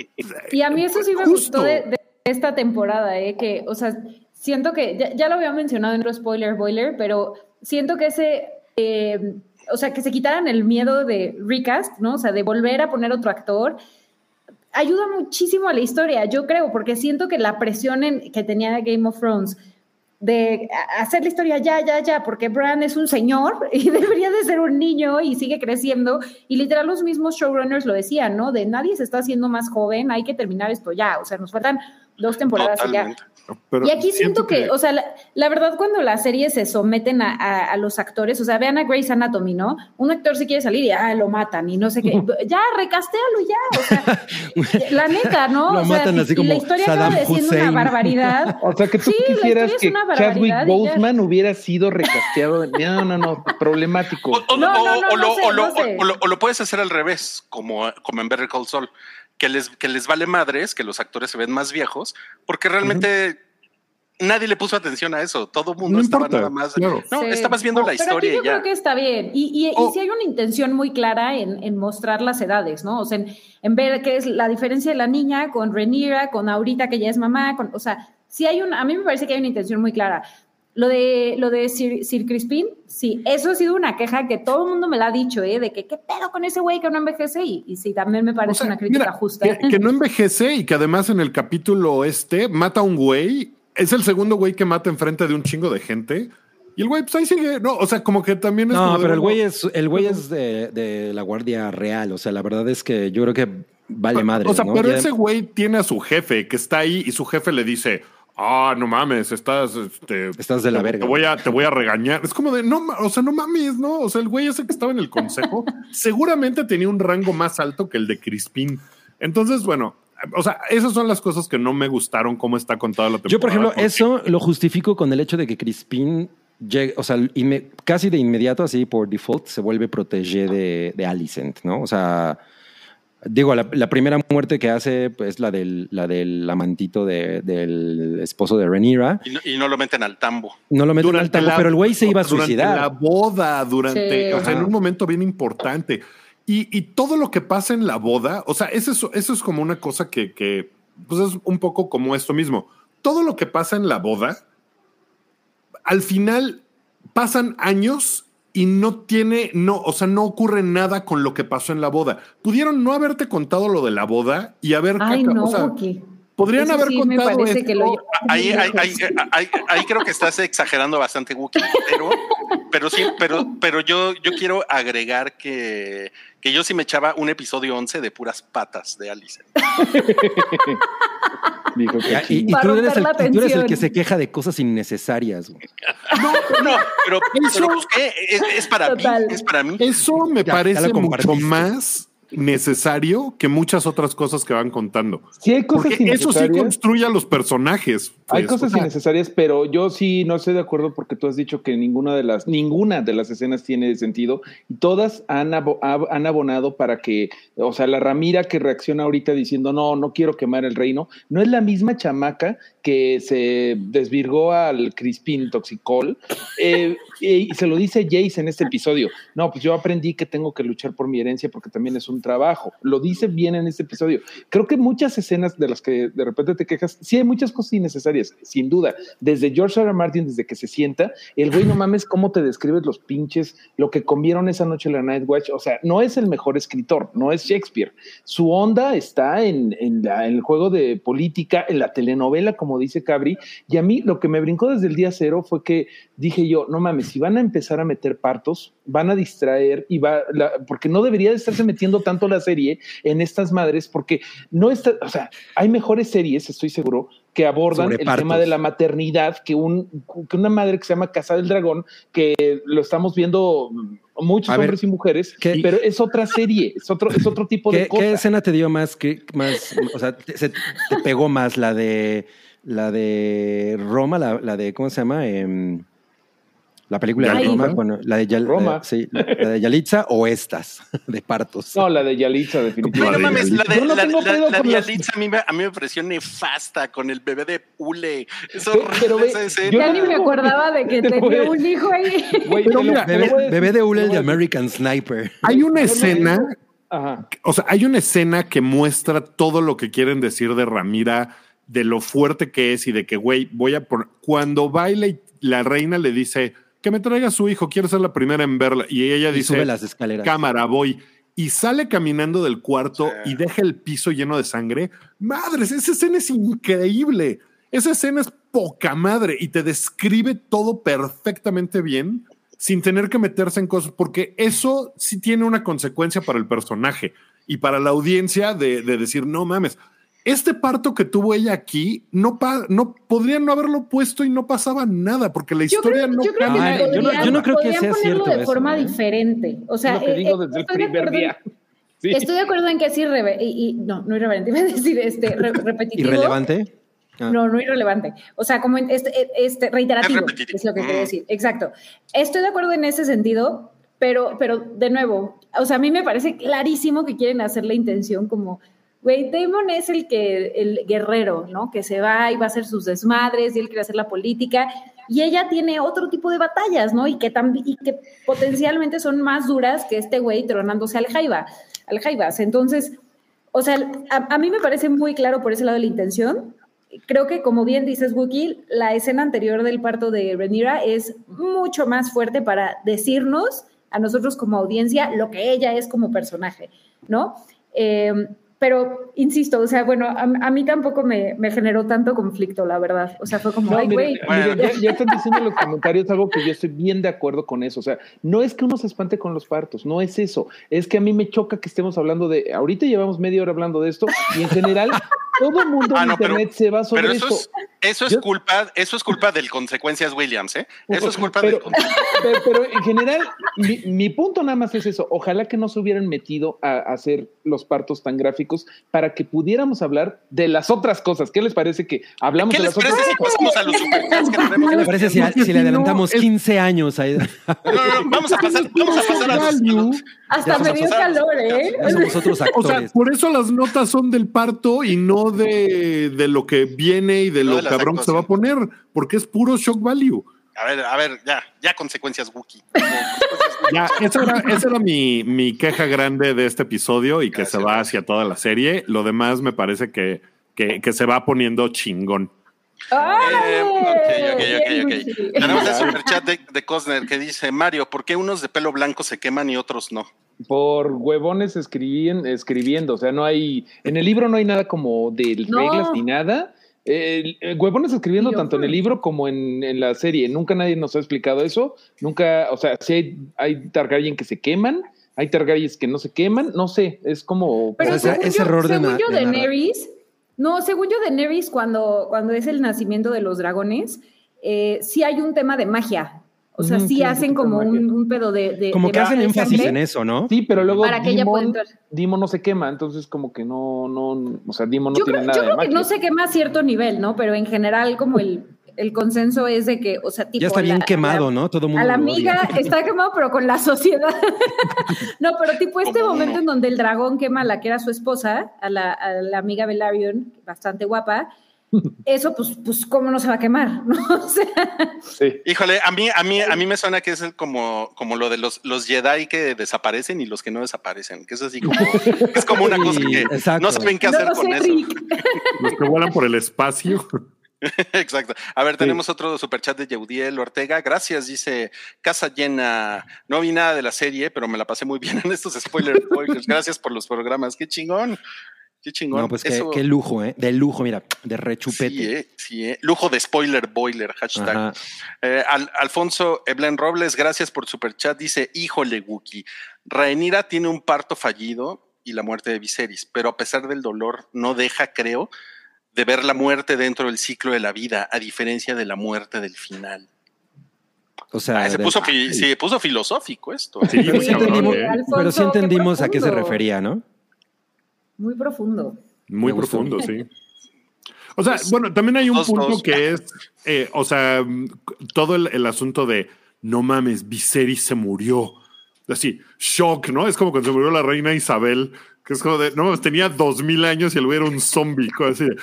Y a mí eso sí me Justo. gustó de, de esta temporada, ¿eh? que, o sea, siento que, ya, ya lo había mencionado en otro spoiler boiler, pero siento que ese, eh, o sea, que se quitaran el miedo de recast, ¿no? O sea, de volver a poner otro actor, ayuda muchísimo a la historia, yo creo, porque siento que la presión en, que tenía Game of Thrones de hacer la historia ya, ya, ya, porque Bran es un señor y debería de ser un niño y sigue creciendo. Y literal los mismos showrunners lo decían, ¿no? De nadie se está haciendo más joven, hay que terminar esto ya. O sea, nos faltan dos temporadas y ya. Pero Y aquí siento que, o sea, la, la verdad cuando las series se someten a, a- a los actores, o sea, vean a Grey's Anatomy, ¿no? Un actor se quiere salir y ah, lo matan y no sé qué. ya, recastéalo ya, o sea, la neta, ¿no? Lo o sea, matan y- así y como la historia Saddam acaba de siendo una Hussein. barbaridad. O sea, que tú Sí, quisieras que una Chadwick barbaridad y ya. Boseman hubiera sido recasteado. No, no, no, problemático. O lo puedes hacer al revés, como, como en Better Call Saul, que les, que les vale madres, que los actores se ven más viejos, porque realmente nadie le puso atención a eso. Todo el mundo No estaba importa, nada más. claro. No, Sí. estabas viendo No, la pero historia aquí yo ya. creo que está bien. Y, y, y Oh. sí hay una intención muy clara en, en mostrar las edades, ¿no? O sea, en, en ver qué es la diferencia de la niña con Renira, con ahorita que ya es mamá, con, o sea, sí hay una, a mí me parece que hay una intención muy clara. Lo de, lo de Sir, Sir Crispin, sí, eso ha sido una queja que todo el mundo me la ha dicho, ¿eh? De que qué pedo con ese güey que no envejece y, y sí, también me parece O sea, una crítica mira, justa. Que, que no envejece y que además en el capítulo este mata a un güey. Es el segundo güey que mata enfrente de un chingo de gente. Y el güey, pues ahí sigue. No, o sea, como que también es. No, como de, pero el güey es, el güey es de, de la Guardia Real. O sea, la verdad es que yo creo que vale pero- madre. O sea, ¿no? pero Ya- ese güey tiene a su jefe que está ahí y su jefe le dice. Ah, no mames, estás, este, Estás de la verga. Te voy a, te voy a regañar. Es como de, no, o sea, no mames, no. O sea, el güey ese que estaba en el consejo seguramente tenía un rango más alto que el de Crispin. Entonces, bueno, o sea, esas son las cosas que no me gustaron cómo está contada la temporada. Yo, por ejemplo, eso lo justifico con el hecho de que Crispin, llegue- o sea, casi de inmediato, así por default, se vuelve protégé de, de Alicent, ¿no? O sea, digo, la, la primera muerte que hace pues, es la del, la del amantito de- del esposo de Renira. Y no, y no lo meten al tambo. No lo meten al tambo, la- pero el güey se iba a durante suicidar. la boda, durante, Sí. o sea, en un momento bien importante. Y, y todo lo que pasa en la boda, o sea, eso es, eso es como una cosa que, que, pues es un poco como esto mismo. Todo lo que pasa en la boda, al final pasan años y no tiene, no, o sea, no ocurre nada con lo que pasó en la boda. Pudieron no haberte contado lo de la boda y haber, Ay, caca- no, o sea, podrían Eso haber sí contado esto. que lo- Ahí, ahí, ahí, ahí- ahí creo que estás exagerando bastante, Wookie, pero, pero sí, pero, pero yo, yo quiero agregar que, que yo sí me echaba un episodio 11 de puras patas de Alice. Dijo que Ya, y, tú, eres el, romper la y tú eres el tensión. que se queja de cosas innecesarias. güey. No, pero, pero pues, ¿qué? Es, es para Total. mí, es para mí. Eso me Ya, ya parece lo mucho más necesario que muchas otras cosas que van contando. Sí, hay cosas Porque eso sí construye a los personajes. Hay cosas innecesarias, pero yo sí no estoy de acuerdo porque tú has dicho que ninguna de las ninguna de las escenas tiene sentido y todas han, ab- han abonado para que, o sea, la Ramira que reacciona ahorita diciendo no, no quiero quemar el reino, no es la misma chamaca que se desvirgó al Crispín Toxicol eh, y se lo dice Jace en este episodio. No, pues yo aprendí que tengo que luchar por mi herencia porque también es un trabajo. Lo dice bien en este episodio. Creo que muchas escenas de las que de repente te quejas, sí hay muchas cosas innecesarias, sin duda. Desde George R. Martin, desde que se sienta, el güey no mames cómo te describes los pinches, lo que comieron esa noche en la Night Watch. O sea, no es el mejor escritor, no es Shakespeare. Su onda está en, en la- el juego de política, en la telenovela, como dice Cabri. Y a mí lo que me brincó desde el día cero fue que dije yo, no mames, si van a empezar a meter partos, van a distraer y va, la- porque no debería de estarse metiendo tanto la serie en estas madres, porque no está, o sea, hay mejores series, estoy seguro, que abordan Sobre el partos. tema de la maternidad que, un, que una madre que se llama Casa del Dragón, que lo estamos viendo muchos A ver, hombres y mujeres, ¿qué- pero es otra serie, es otro, es otro tipo de ¿Qué, cosa. qué escena te dio más, que, más o sea, te, se- te pegó más la de la de Roma, la, la de, ¿cómo se llama? Em, la película de. Roma, bueno, la de, Yal- Roma. la- sí, la de Yalitza o estas de partos. No, la de Yalitza, No, definitivamente. no mames, la de, no la, de las- Yalitza a mí, me, a mí me pareció nefasta con el bebé de Ule. Es Pero- horrible pero esa escena. yo Ya no- ni me acordaba de que Te tenía un hijo ahí. Güey, Pero mira, Bebé, decir, de Ule, el de. American Sniper. Hay una escena, Ajá. o sea, hay una escena que muestra todo lo que quieren decir de Ramira, de lo fuerte que es y de que, güey, voy a poner. Cuando baila y la reina le dice que me traiga a su hijo, quiero ser la primera en verla. Y ella Y dice, sube las escaleras. cámara, voy. Y sale caminando del cuarto y deja el piso lleno de sangre. Madres, esa escena es increíble. Esa escena es poca madre y te describe todo perfectamente bien sin tener que meterse en cosas, porque eso sí tiene una consecuencia para el personaje y para la audiencia de, de decir, no mames, este parto que tuvo ella aquí, no, pa- no podrían no haberlo puesto y no pasaba nada, porque la Yo historia creo, no yo creo que Ay, yo no- podrían, yo no creo que sea ponerlo cierto de eso, forma ¿eh? diferente. O sea, Es lo que eh, digo eh, desde el estoy de primer acuerdo- día. Sí. Estoy de acuerdo en que es irreverente. Y, y- no, no irreverente, iba a decir este, re- repetitivo. ¿Irrelevante? Ah. No, no irrelevante. O sea, como este, este reiterativo, Es es lo que quiero Mm. decir. Exacto. Estoy de acuerdo en ese sentido, pero, pero de nuevo, o sea, a mí me parece clarísimo que quieren hacer la intención como, güey, Damon es el que, el guerrero, ¿no? Que se va y va a hacer sus desmadres y él quiere hacer la política. Y ella tiene otro tipo de batallas, ¿no? Y que, y que potencialmente son más duras que este güey tronándose al Jaiba, al Jaibas. Entonces, o sea, a, a mí me parece muy claro por ese lado la intención. Creo que, como bien dices, Wookie, la escena anterior del parto de Rhaenyra es mucho más fuerte para decirnos a nosotros como audiencia lo que ella es como personaje, ¿no? Eh, pero, insisto, o sea, bueno, a, a mí tampoco me, me, generó tanto conflicto, la verdad. O sea, fue como, No, ay, güey. ya, ya, están diciendo en los comentarios algo que yo estoy bien de acuerdo con eso. O sea, no es que uno se espante con los partos, no es eso. Es que a mí me choca que estemos hablando de. Ahorita llevamos media hora hablando de esto y en general todo el mundo Ah, en no, pero- internet se va sobre Pero eso esto. es, eso es Yo- culpa, eso es culpa del consecuencias Williams, ¿eh? Eso es culpa pero, del consecuencias. pero, pero en general, mi, mi punto nada más es eso. Ojalá que no se hubieran metido a, a hacer los partos tan gráficos para que pudiéramos hablar de las otras cosas. ¿Qué les parece que hablamos ¿Qué de les las otras parece si cosas? pasamos a los superchats que tenemos? ¿Qué le parece si, le si no, adelantamos es- 15 años ahí? No, no, no, vamos a pasar, vamos a pasar a los, a los- Hasta me dio a a calor, ¿eh? superchats. Ya somos otros O sea, por eso las notas son del parto y no de, de lo que viene y de No lo de cabrón que se va a poner, porque es puro shock value. A ver, a ver, ya, ya consecuencias Wookie. Ya, esa era, esa era mi, mi queja grande de este episodio y que se va hacia toda la serie. Lo demás me parece que, que, que se va poniendo chingón. Eh, ok, ok, ok, ok. Tenemos el superchat de, de Cosner que dice, Mario, ¿por qué unos de pelo blanco se queman y otros no? Por huevones escribien- escribiendo, o sea, no hay, en el libro no hay nada como de No. reglas ni nada. Eh, eh, huevones escribiendo tanto en el libro como en, en la serie. Nunca nadie nos ha explicado eso. Nunca, o sea, sí hay, hay Targaryen que se queman, hay Targaryens que no se queman, no sé, es como... Pero O sea, según ese yo, error de según yo, de narrar. Daenerys, no, según yo, Daenerys, cuando, cuando es el nacimiento de los dragones, eh, sí hay un tema de magia. O sea, Ujú, sí hacen como un, pedo de. de- Como de que hacen énfasis sangre. en eso, ¿no? Sí, pero luego Para que ella pueda Demon, entrar. Demon no se quema, entonces como que no, no, o sea, Demon no yo tiene creo, nada yo creo de que magia. no se quema a cierto nivel, ¿no? Pero en general, como el, el consenso es de que, o sea, tipo. Ya está bien la- quemado, la- ¿no? Todo el mundo A la odia. amiga está quemado, pero con la sociedad. no, pero tipo este momento en donde el dragón quema a la que era su esposa, a la, a la amiga Velaryon, bastante guapa. Eso, pues, pues, ¿cómo no se va a quemar? ¿no? O sea, Sí. Híjole, a mí, a mí, a mí me suena que es como, como lo de los, los Jedi que desaparecen y los que no desaparecen, que es así como, es como una cosa que exacto. no saben qué no hacer lo con sé, eso. Rick. Los que vuelan por el espacio. Exacto. A ver, tenemos otro superchat de Yeudiel Ortega. Gracias, dice Casa Llena. No vi nada de la serie, pero me la pasé muy bien en estos spoilers. Gracias por los programas. Qué chingón. Qué chingón. No, pues qué, Eso- qué lujo, ¿eh? De lujo, mira, de rechupete. Sí, eh, sí, eh. Lujo de spoiler boiler, hashtag. Eh, Al- Alfonso Eblen Robles, gracias por superchat. Dice, híjole, Wookie, Rhaenyra tiene un parto fallido y la muerte de Viserys, pero a pesar del dolor no deja, creo, de ver la muerte dentro del ciclo de la vida, a diferencia de la muerte del final. O sea, Ah, se puso, fi- sí, puso filosófico esto. Sí, pero, sí entendimos, ¿eh? Pero sí qué entendimos a qué se refería, ¿no? Muy profundo. Muy profundo, sí. O sea, bueno, también hay un Dos, punto dos. que es, eh, o sea, todo el, el asunto de no mames, Viserys se murió. Así, shock, ¿no? Es como cuando se murió la reina Isabel, que es como de, no mames, tenía dos mil años y el güey era un zombie, así de,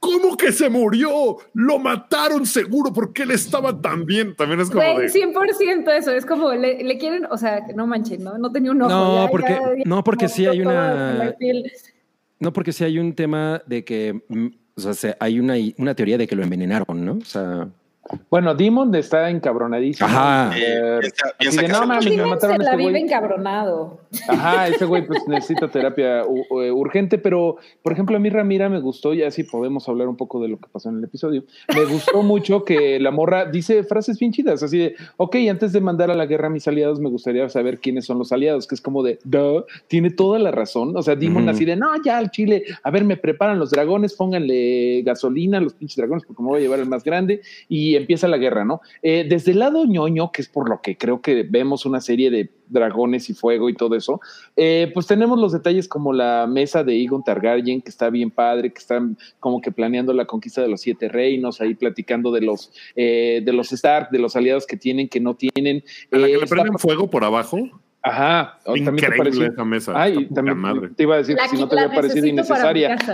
¿Cómo que se murió? Lo mataron seguro porque él estaba tan bien. También es como Güey, de. 100% eso. Es como, le, le quieren, o sea, que no manchen, ¿no? No tenía un ojo. No, ya- porque- ya- ya no, porque sí hay una-. No, porque sí hay un tema de que, mm, o sea, se- hay una, una teoría de que lo envenenaron, ¿no? O sea, Bueno, Demon está encabronadísimo. Ajá. Eh, Piensa- de, que no mames, me chingaron". Steven mataron se a la este vive güey. encabronado. Ajá, ese güey pues necesita terapia eh, urgente, pero por ejemplo a mí Ramira me gustó, ya si podemos hablar un poco de lo que pasó en el episodio, me gustó mucho que la morra dice frases bien chidas, así de, ok, antes de mandar a la guerra a mis aliados me gustaría saber quiénes son los aliados, que es como de, duh, tiene toda la razón, o sea, Dimon Ujú. así de, no, ya al chile, a ver, me preparan los dragones, pónganle gasolina a los pinches dragones porque me voy a llevar el más grande y empieza la guerra, ¿no? Eh, desde el lado ñoño, que es por lo que creo que vemos una serie de dragones y fuego y todo eso, eh, pues tenemos los detalles como la mesa de Egon Targaryen, que está bien padre, que están como que planeando la conquista de los siete reinos, ahí platicando de los, eh, de los Stark, de los aliados que tienen, que no tienen. A la Eh, que le está- prenden fuego por abajo. Ajá, también te Increíble pareció. esa mesa. Ay, también madre. te iba a decir La, que si no te había parecido innecesaria.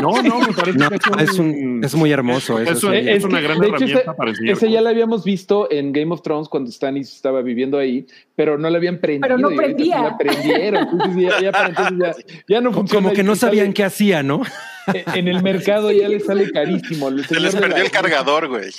No, no, me parece no, que es, un, es muy hermoso eso. Es, Es una que, gran de hecho, herramienta ese- para el Ese señor. ya la habíamos visto en Game of Thrones cuando Stannis estaba viviendo ahí, pero no la habían prendido. Pero no prendía. La prendieron. Entonces ya, ya para entonces ya, ya no funciona. Como que no sabían qué hacía, ¿no? En el mercado ya le sale carísimo. El Se les perdió la- el cargador, güey. El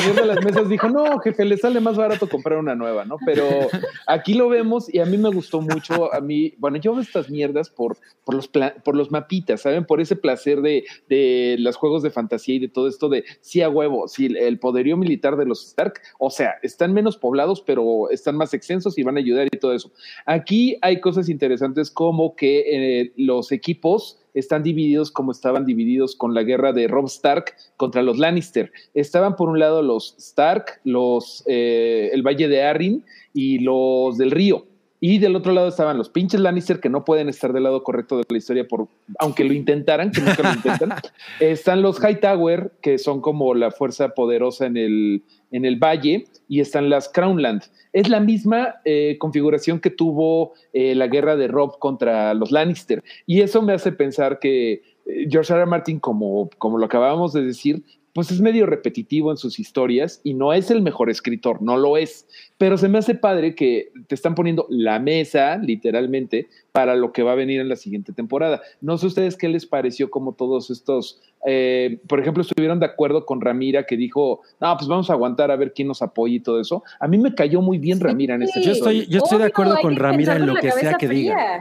señor de las mesas dijo, no, jefe, le sale más barato comprar una nueva, ¿no? Pero aquí lo vemos y a mí me gustó mucho, a mí, bueno, yo veo estas mierdas por, por, los, por los mapitas, ¿saben? Por ese placer de, de los juegos de fantasía y de todo esto de, sí a huevo, sí, el poderío militar de los Stark, o sea, están menos poblados, pero están más extensos y van a ayudar y todo eso. Aquí hay cosas interesantes como que eh, los equipos están divididos como estaban divididos con la guerra de Rob Stark contra los Lannister. Estaban por un lado los Stark, los eh, el Valle de Arryn y los del Río. Y del otro lado estaban los pinches Lannister que no pueden estar del lado correcto de la historia por aunque lo intentaran, que nunca lo intentan. están los Hightower que son como la fuerza poderosa en el en el valle y están las Crownland. Es la misma eh, configuración que tuvo eh, la guerra de Rob contra los Lannister. Y eso me hace pensar que eh, George R. R. Martin, como, como lo acabábamos de decir, pues es medio repetitivo en sus historias y no es el mejor escritor, no lo es. Pero se me hace padre que te están poniendo la mesa, literalmente, para lo que va a venir en la siguiente temporada. No sé ustedes qué les pareció como todos estos, eh, por ejemplo, estuvieron de acuerdo con Ramira que dijo, no, pues vamos a aguantar a ver quién nos apoya y todo eso. A mí me cayó muy bien Ramira en este Yo estoy, yo estoy de acuerdo con Ramira en lo que sea que diga.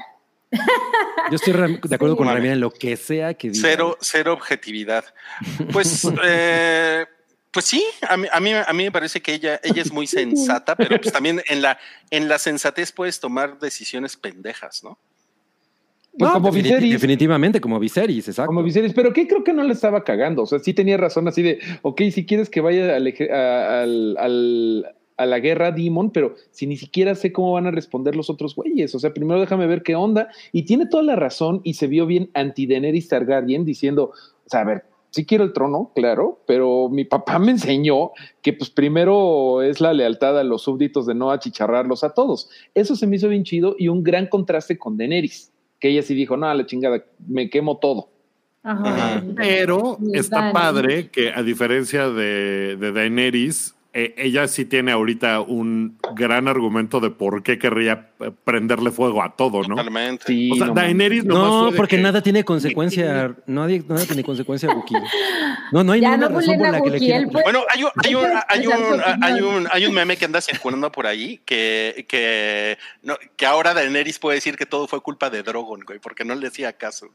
Yo estoy de acuerdo con Vale. Ramira en lo que sea que diga. Cero, cero objetividad. Pues, eh, pues sí, a mí, a, mí, a mí me parece que ella, ella es muy sensata, pero pues también en la, en la sensatez puedes tomar decisiones pendejas, ¿no? Pues No, como Viserys. definitivamente, como Viserys, exacto. Como Viserys, pero que creo que no le estaba cagando. O sea, sí tenía razón así de, ok, si quieres que vaya al al- al- a la guerra Demon, pero si ni siquiera sé cómo van a responder los otros güeyes. O sea, primero déjame ver qué onda. Y tiene toda la razón y se vio bien anti-Daenerys Targaryen diciendo, o sea, a ver, sí quiero el trono, claro, pero mi papá me enseñó que pues primero es la lealtad a los súbditos de no achicharrarlos a todos. Eso se me hizo bien chido y un gran contraste con Daenerys, que ella sí dijo, no, a la chingada, me quemo todo. Ajá. Ajá. Pero está padre que a diferencia de, de Daenerys, eh, ella sí tiene ahorita un gran argumento de por qué querría eh, prenderle fuego a todo, ¿no? Totalmente. Sí, O sea, no Daenerys No, porque que- nada tiene consecuencia. Nadie, nada tiene consecuencia, Wookie. No, no hay Ya ninguna no razón por a la que le quiera. Bueno, hay un, hay un, hay un, hay un, hay un meme que anda circulando por ahí que, que, no, que ahora Daenerys puede decir que todo fue culpa de Drogon, güey, porque no le hacía caso.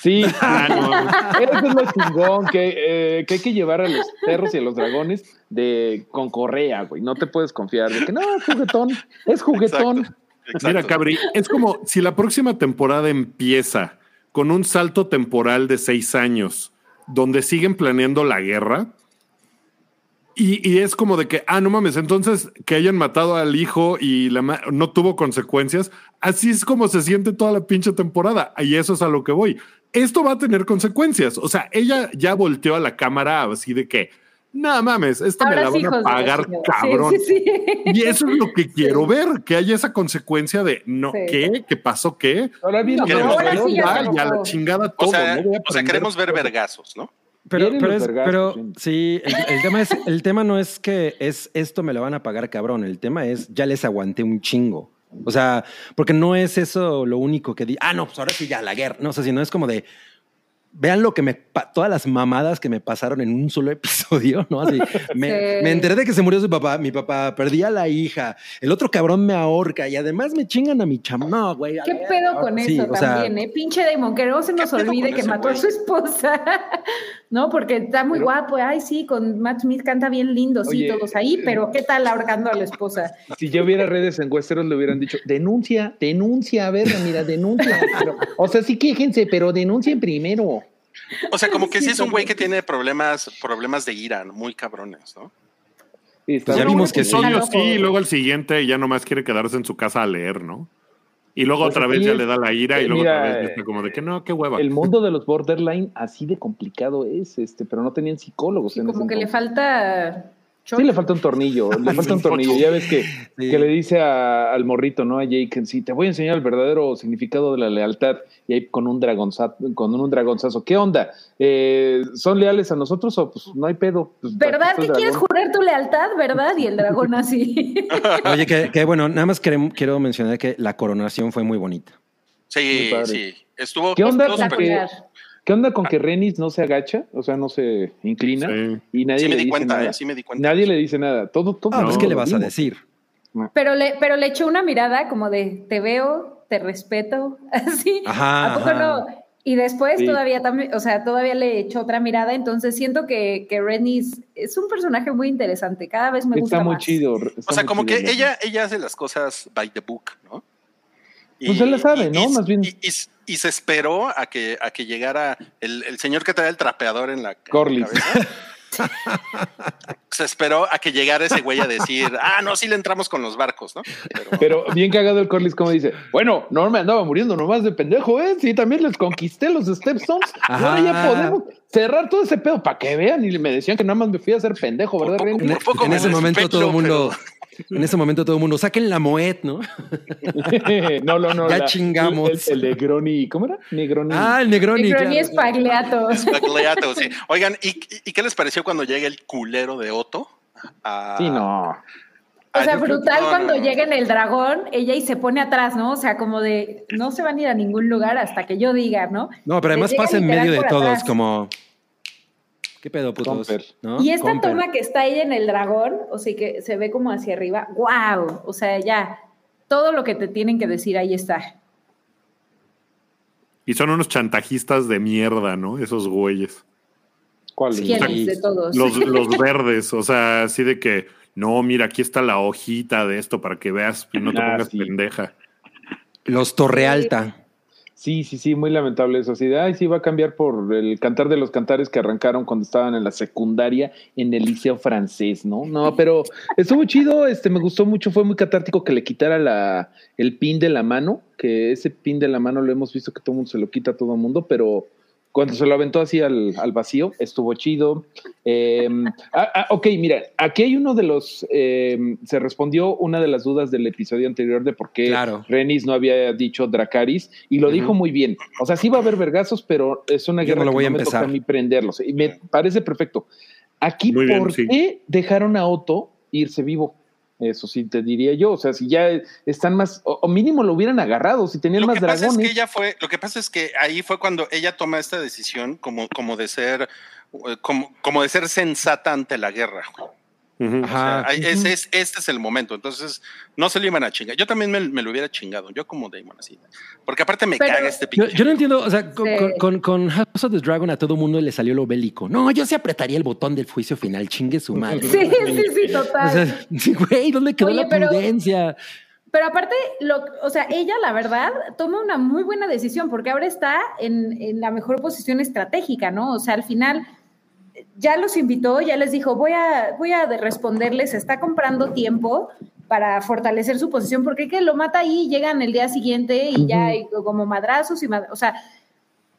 Sí, Ah, no. eso es lo chingón, que, eh, que hay que llevar a los perros y a los dragones de con correa, güey. No te puedes confiar de que no, es juguetón, es juguetón. Exacto. Exacto. Mira, Cabri, es como si la próxima temporada empieza con un salto temporal de seis años, donde siguen planeando la guerra. Y, y es como de que, ah, no mames, entonces que hayan matado al hijo y la ma- no tuvo consecuencias. Así es como se siente toda la pinche temporada. Y eso es a lo que voy. Esto va a tener consecuencias. O sea, ella ya volteó a la cámara así de que, no mames, esta me la sí, van a pagar, cabrón. Sí, sí, sí. Y eso es lo que quiero ver, que haya esa consecuencia de no, Sí. ¿qué? ¿Qué pasó? ¿Qué? Ahora bien, No, no, ahora sí ya y a la chingada todo. O sea, no o queremos ver vergazos, ¿no? Pero, pero, es, vergazos, pero sí. el, el tema es, el tema no es que es esto me lo van a pagar cabrón. El tema es ya les aguanté un chingo. O sea, porque no es eso lo único que di. Ah, no, pues ahora sí ya la guerra. No sé si no es como de vean lo que me todas las mamadas que me pasaron en un solo episodio, ¿no? Así, me, Sí. me enteré de que se murió su papá, mi papá, perdí a la hija, el otro cabrón me ahorca y además me chingan a mi cham. No, güey. ¿Qué ver, pedo con sí, eso o sea, también, eh? Pinche Damon, que no se nos ¿Qué pedo olvide que mató a su esposa, ¿no? Porque está muy guapo, ay, sí, con Matt Smith canta bien lindo, sí, Oye, todos ahí, pero ¿qué tal ahorcando a la esposa? Si yo hubiera redes en Westeros, le hubieran dicho, denuncia, denuncia, a ver, mira, denuncia. Pero, o sea, sí quéjense, pero denuncien primero. O sea, como que sí, Sí, es un güey que tiene problemas, problemas de ira, ¿no? muy cabrones, ¿no? Pues ya vimos que sí. Sí, y luego el siguiente ya nomás quiere quedarse en su casa a leer, ¿no? Y luego Pues otra vez ya es. le da la ira y Eh, luego mira, otra vez está como de que no, qué hueva. El mundo de los borderline así de complicado es, este, pero no tenían psicólogos. Sí, en como ese que le falta... Sí, le falta un tornillo, le falta un tornillo. Ya ves que, Sí. que le dice a- al morrito, ¿no? A Jake, sí, te voy a enseñar el verdadero significado de la lealtad. Y ahí con un dragonzazo, con un dragonzazo. ¿Qué onda? Eh, ¿Son leales a nosotros o pues no hay pedo? Pues, ¿Verdad que quieres jurar tu lealtad, verdad? Y el dragón así. Oye, que, que bueno, nada más quiero mencionar que la coronación fue muy bonita. Sí, Muy sí. Estuvo. ¿Qué onda estuvo con que. ¿Qué onda con que Renis no se agacha? O sea, no se inclina Sí. y nadie Sí me le di dice cuenta, nada. ¿eh? Sí me di cuenta. Nadie le dice nada. Todo, todo. Ah, pues, no, ¿qué le vas a decir? Pero le, pero le echó una mirada como de te veo, te respeto, así. Ajá, ¿A poco ajá. no? Y después Sí. todavía también, o sea, todavía le echó otra mirada, entonces siento que, que Renny es un personaje muy interesante, cada vez me gusta Está muy más. chido. está O sea, muy como chido, que ¿no? ella, ella hace las cosas by the book, ¿no? Pues él la sabe, ¿no? Más bien- Y, y- se esperó a que, a que llegara el, el señor que trae el trapeador en la, en la Corlys. cabeza. se esperó a que llegara ese güey a decir, ah, no, sí le entramos con los barcos, ¿no? Pero, Pero bien cagado el Corlys, como dice, bueno, no me andaba muriendo nomás de pendejo, ¿eh? Sí, también les conquisté los Stepstones. Ahora ya podemos cerrar todo ese pedo para que vean. Y me decían que nada más me fui a hacer pendejo, ¿verdad, Por poco- Renny? En, Por poco en me ese momento todo el mundo, En ese momento todo el mundo, saquen la Moet, ¿no? no, no, no. Ya la- chingamos. El, el de Groni, ¿cómo era? Negroni. Ah, el Negroni. Negroni claro. Spagliato. Spagliato, sí. Oigan, ¿y, y qué les pareció cuando llega el culero de Otto? Sí, no. O Ah, sea, creo- brutal cuando llega en el dragón, ella y se pone atrás, ¿no? O sea, como de no se van a ir a ningún lugar hasta que yo diga, ¿no? No, pero además pasa en medio de todos, atrás. como. ¿Qué pedo, putos? Comper. ¿No? Y esta Comper. toma que está ella en el dragón, o sea, que se ve como hacia arriba, wow, o sea, ya, todo lo que te tienen que decir ahí está. Y son unos chantajistas de mierda, ¿no? Esos güeyes. ¿Cuál? Sí. ¿Quién Sí. es de todos? Los, los verdes, o sea, así de que, no, mira, aquí está la hojita de esto para que veas y no te Ah, pongas sí. pendeja. Los Torrealta. Sí, sí, sí, muy lamentable eso. Así de, ay, sí, va a cambiar por el cantar de los cantares que arrancaron cuando estaban en la secundaria en el liceo francés, ¿no? No, pero estuvo chido, este, me gustó mucho, fue muy catártico que le quitara la, el pin de la mano, que ese pin de la mano lo hemos visto que todo el mundo se lo quita a todo el mundo, pero cuando se lo aventó así al, al vacío, estuvo chido. Eh, ah, ah, ok, mira, aquí hay uno de los, eh, se respondió una de las dudas del episodio anterior de por qué Claro. Renis no había dicho Dracaris y lo dijo muy bien. O sea, sí va a haber vergazos, pero es una Yo guerra no lo que voy a no me toca empezar. a mí prenderlos. Y me parece perfecto. Aquí, Muy bien, ¿por sí. qué dejaron a Otto irse vivo? Eso sí te diría yo. O sea, si ya están más, o, mínimo lo hubieran agarrado, si tenían Lo más que pasa dragones. es que ella fue, lo que pasa es que ahí fue cuando ella toma esta decisión como, como de ser, eh, como, como de ser sensata ante la guerra. O sea, ese es, este es el momento. Entonces, no se lo iban a chingar. Yo también me, me lo hubiera chingado. Yo como Damon así. Porque aparte me Pero- caga este pinche. yo no entiendo, o sea, con, Sí. con- con- con House of the Dragon a todo mundo le salió lo bélico. No, yo sí apretaría el botón del juicio final, chingue su madre. Sí, sí, sí, O total. sea, sí, güey, ¿dónde quedó Oye, la prudencia? Pero aparte, lo, o sea, ella, la verdad, toma una muy buena decisión porque ahora está en, en la mejor posición estratégica, ¿no? O sea, al final ya los invitó, ya les dijo, voy a, voy a responderles, está comprando tiempo para fortalecer su posición, porque que lo mata ahí, llegan el día siguiente y ya hay como madrazos y mad- o sea,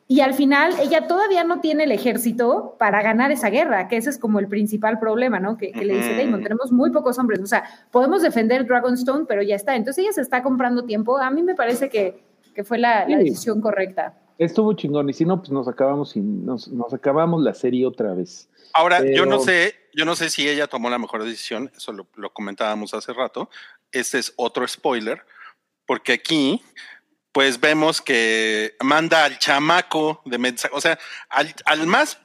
y al final ella todavía no tiene el ejército para ganar esa guerra, que ese es como el principal problema, ¿no? Que, que le dice. Damon, tenemos muy pocos hombres, o sea, podemos defender Dragonstone, pero ya está. Entonces ella se está comprando tiempo. A mí me parece que, que fue la, decisión correcta. Estuvo chingón. Y si no, pues nos acabamos y nos, nos acabamos la serie otra vez. Ahora, yo no sé, yo no sé si ella tomó la mejor decisión, eso lo, lo comentábamos hace rato. Este es otro spoiler, porque aquí, pues vemos que manda al chamaco de mensaje, o sea, al, al más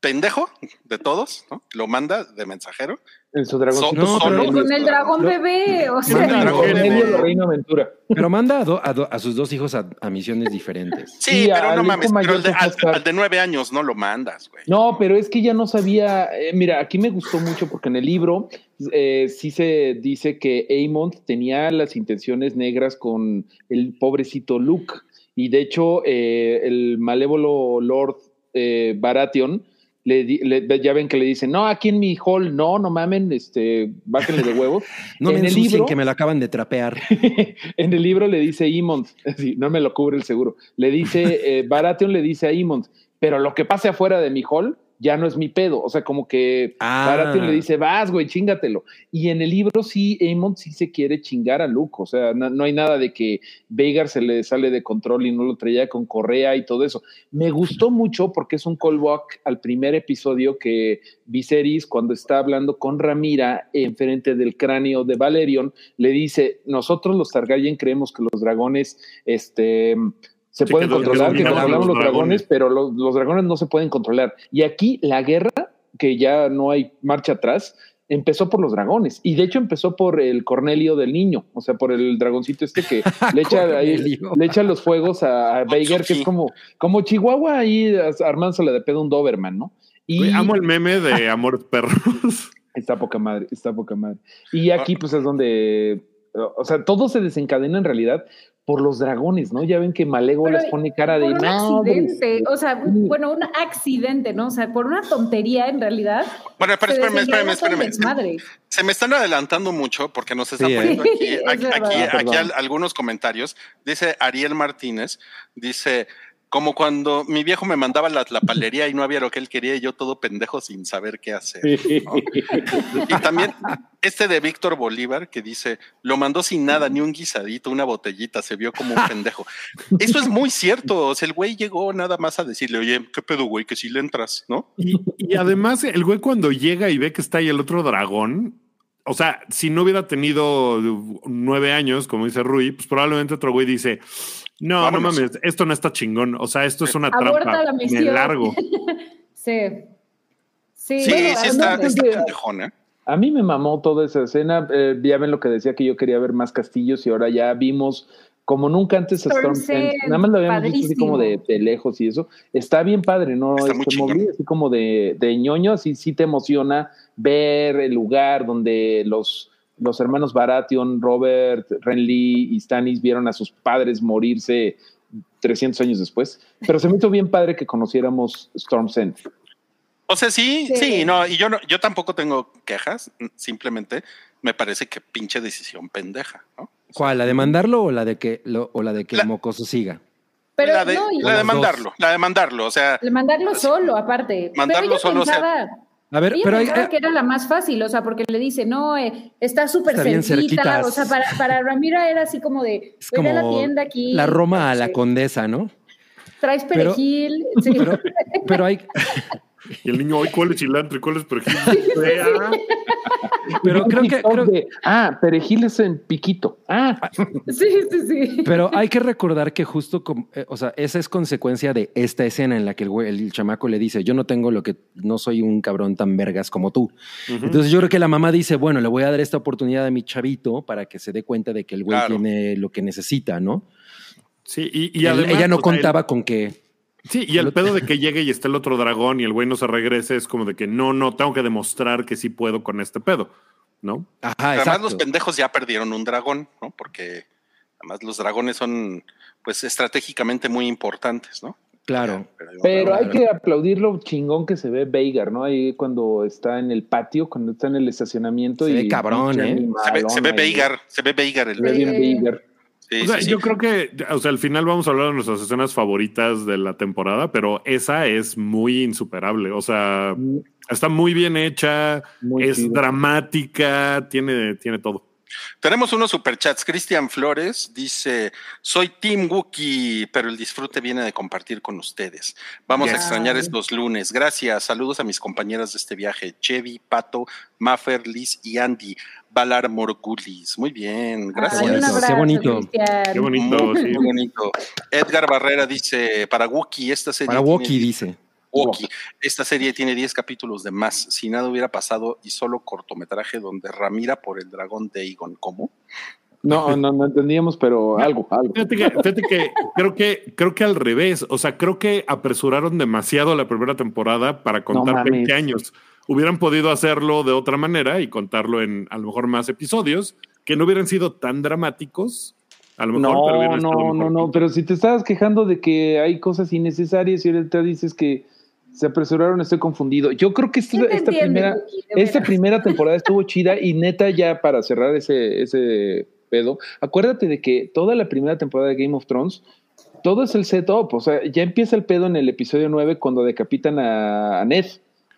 pendejo de todos, ¿no? Lo manda de mensajero. En su dragoncito. No, con pero- el- Con el dragón bebé, o sea, Manda dragón bebé. medio de Reino Aventura. Pero manda a, do- a do- a sus dos hijos a, a misiones diferentes. Sí, Sí, pero no mames, pero al de, al- de nueve años no lo mandas, güey. No, pero es que ya no sabía. eh, mira, aquí me gustó mucho porque en el libro eh, sí se dice que Aemond tenía las intenciones negras con el pobrecito Luke. Y de hecho, eh, el malévolo Lord eh, Baratheon. Le, le- ya ven que le dicen, no, aquí en mi hall, no, no mamen, este, bájenle de huevos. No me en el ensucien libro, que me lo acaban de trapear. en el libro le dice Imond, sí, no me lo cubre el seguro, le dice, eh, Baratheon le dice a Imond, pero lo que pase afuera de mi hall ya no es mi pedo. O sea, como que Ah. Baratheon le dice, vas, güey, chingatelo. Y en el libro sí, Aemond sí se quiere chingar a Luke. O sea, no, no hay nada de que Veigar se le sale de control y no lo traía con correa y todo eso. Me gustó mucho porque es un callback al primer episodio que Viserys, cuando está hablando con Ramira enfrente del cráneo de Valerion, le dice, nosotros los Targaryen creemos que los dragones, este se Sí, pueden que controlar, que controlamos los dragones, pero los, los dragones no se pueden controlar. Y aquí la guerra, que ya no hay marcha atrás, empezó por los dragones. Y de hecho empezó por el Cornelio del niño, o sea, por el dragoncito este que le echa, ahí- le echa los fuegos a, a que es como, como Chihuahua ahí armándole de pedo un Doberman, ¿no? Y amo el meme de Amores Perros. Está poca madre, está poca madre. Y aquí pues es donde, o sea, todo se desencadena en realidad por los dragones, ¿no? Ya ven que Malego les pone cara de un accidente, o sea, bueno, un accidente, ¿no? O sea, por una tontería en realidad. Bueno, pero espérame, espérame, espérame. desmadre. Se me están adelantando mucho porque nos están Sí, ¿eh? poniendo aquí, aquí, aquí, Ah, aquí perdón. al- algunos comentarios. Dice Ariel Martínez, dice, Como cuando mi viejo me mandaba la, la palería y no había lo que él quería y yo todo pendejo sin saber qué hacer. Y también este de Víctor Bolívar que dice, lo mandó sin nada, ni un guisadito, una botellita, se vio como un pendejo. Eso es muy cierto. O sea, el güey llegó nada más a decirle, oye, ¿qué pedo, güey? Que si le entras, ¿no? Y, y además, el güey cuando llega y ve que está ahí el otro dragón, o sea, si no hubiera tenido nueve años, como dice Rui, pues probablemente otro güey dice, no, Vámonos. no mames, esto no está chingón. O sea, esto es una Aborta trampa. la Me misión. largo. Sí. Sí, Sí, Bueno, sí está, pendejón, ¿eh? A mí me mamó toda esa escena. eh, ya ven lo que decía que yo quería ver más castillos y ahora ya vimos como nunca antes a Storm Storm Sand. Sand, Nada más lo habíamos visto así como de, lejos y eso. Está bien padre, ¿no? Está muy Este movie, así como de, de ñoño, así sí te emociona ver el lugar donde los, los hermanos Baratheon, Robert, Renly y Stannis vieron a sus padres morirse 300 años después. Pero se me hizo bien padre que conociéramos Storm Sand. O sea, sí, sí, Sí. no, y yo no, yo tampoco tengo quejas, simplemente me parece que pinche decisión pendeja, ¿no? ¿Cuál? ¿La de mandarlo o la de que, lo- o la de que La- el mocoso siga? Pero la de, no, y la de mandarlo, la de mandarlo, o sea, le mandarlo solo, aparte. Mandarlo pero ella solo, o sea, pensaba, A ver, ella pero hay, pensaba que era la más fácil, o sea, porque le dice, no, eh, está súper cerquita. O sea, para, para Ramira era así como de, es voy a como la tienda aquí. la Roma a la condesa, ¿no? Traes pero- perejil. sí. Pero, pero hay, Y el niño, hoy ¿cuál es cilantro y cuál es perejil? Pero creo que, creo- de, ah, perejiles en piquito. Ah, sí, sí, sí. pero hay que recordar que justo, como, eh, o sea, esa es consecuencia de esta escena en la que el, güey- el chamaco le dice, yo no tengo lo que, no soy un cabrón tan vergas como tú. Entonces yo creo que la mamá dice, bueno, le voy a dar esta oportunidad a mi chavito para que se dé cuenta de que el güey Claro. tiene lo que necesita, ¿no? Sí, y, y Él- además, ella no contaba con que... Sí, y el pedo de que llegue y esté el otro dragón y el güey no se regrese es como de que no, no, tengo que demostrar que sí puedo con este pedo, ¿no? Ajá, además exacto. los pendejos ya perdieron un dragón, ¿no? Porque además los dragones son, pues, estratégicamente muy importantes, ¿no? Claro. Pero, Pero hay que aplaudir lo chingón que se ve Veigar, ¿no? Ahí cuando está en el patio, cuando está en el estacionamiento. Se y ve cabrón, ¿eh? se ve, se ve. Veigar, se ve Veigar el. Veigar. Sí, o sea, sí, sí. yo creo que, o sea, al final vamos a hablar de nuestras escenas favoritas de la temporada, pero esa es muy insuperable. O sea, está muy bien hecha, Muy es chido. dramática, tiene, tiene todo. Tenemos unos superchats. Cristian Flores dice: Soy Team Wookie, pero el disfrute viene de compartir con ustedes. Vamos a extrañar estos lunes. Gracias. Saludos a mis compañeras de este viaje: Chevy, Pato, Maffer, Liz y Andy. Valar Morgulis. Muy bien, gracias. abrazo, qué bonito. Cristian. Qué bonito, Muy, sí. muy bonito. Edgar Barrera dice: Para Wookie, esta serie. Para 10 dice. Esta serie tiene 10 capítulos de más. Si nada hubiera pasado y solo cortometraje donde Ramira por el dragón de Aegon. ¿Cómo? No, no, no entendíamos, pero algo, algo. Fíjate que, fíjate que creo que creo que al revés, o sea, creo que apresuraron demasiado la primera temporada para contar mames. 20 años. Hubieran podido hacerlo de otra manera y contarlo en a lo mejor más episodios que no hubieran sido tan dramáticos. A lo mejor, pero No, hubieran estado no, no, mejor. no, pero si te estabas quejando de que hay cosas innecesarias y ahorita dices que se apresuraron, estoy confundido. Yo creo que esta, ¿Quién te esta entiende, primera, esta primera temporada estuvo chida y neta ya para cerrar ese, ese pedo, acuérdate de que toda la primera temporada de Game of Thrones, todo es el setup, o sea, ya empieza el pedo en el episodio 9 cuando decapitan a, a Ned.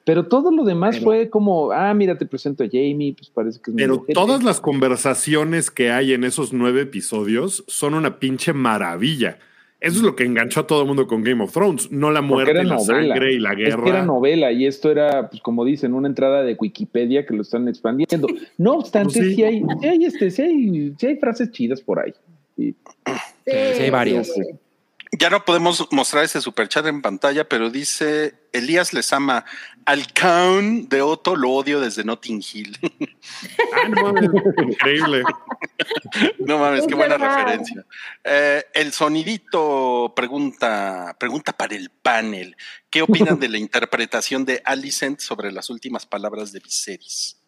Pero todo lo demás Pero- fue como, ah, mira, te presento a Jamie, pues parece que es Pero todas las conversaciones que hay en esos nueve episodios son una pinche maravilla. Eso es lo que enganchó a todo el mundo con Game of Thrones, no la muerte, la novela. sangre y la Es que guerra. era novela y esto era, pues como dicen, una entrada de Wikipedia que lo están expandiendo. No obstante, Pues sí. sí. hay, sí hay este, sí hay, sí hay frases chidas por ahí. Sí hay varias. Ya no podemos mostrar ese superchat en pantalla, pero dice Elías les ama al Count de Otto, lo odio desde Notting Hill. Ah, no mames, increíble. no mames, Es qué buena verdad. referencia. Eh, el sonidito pregunta, pregunta para el panel. ¿Qué opinan de la interpretación de Alicent sobre las últimas palabras de Viserys?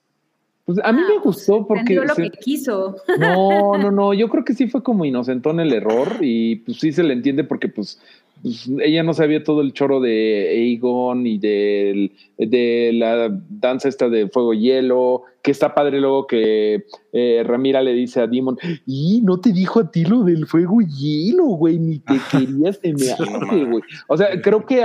Pues a mí me gustó porque... Entendió lo se- que quiso. No, no, no, yo creo que sí fue como inocentón el error y pues sí se le entiende porque pues pues, ella no sabía todo el choro de Aegon y del, de la danza esta de fuego y hielo, que está padre luego que eh, Ramira le dice a Demon, y no te dijo a ti lo del fuego y hielo, güey, ni te querías de me güey. O sea, creo que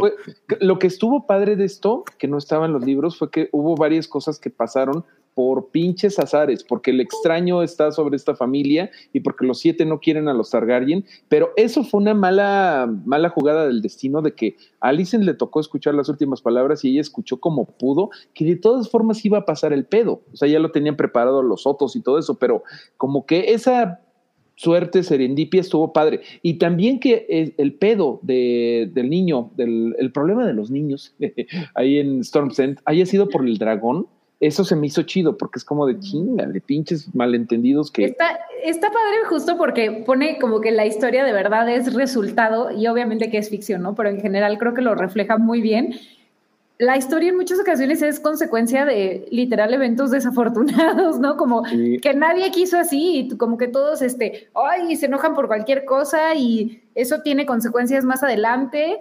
fue- lo que estuvo padre de esto, que no estaba en los libros, fue que hubo varias cosas que pasaron por pinches azares, porque el extraño está sobre esta familia y porque los siete no quieren a los Targaryen, pero eso fue una mala, mala jugada del destino de que a le tocó escuchar las últimas palabras y ella escuchó como pudo, que de todas formas iba a pasar el pedo, o sea, ya lo tenían preparado los otros y todo eso, pero como que esa suerte, serendipia estuvo padre. Y también que el, pedo de, del niño, el problema de los niños ahí en Storm's End haya sido por el dragón, eso se me hizo chido porque es como de chinga, de pinches malentendidos que... Está, está padre justo porque pone como que la historia de verdad es resultado y obviamente que es ficción, ¿no? Pero en general creo que lo refleja muy bien. La historia en muchas ocasiones es consecuencia de literal eventos desafortunados, ¿no? Como Sí. que nadie quiso así y como que todos, este, ay, se enojan por cualquier cosa y eso tiene consecuencias más adelante,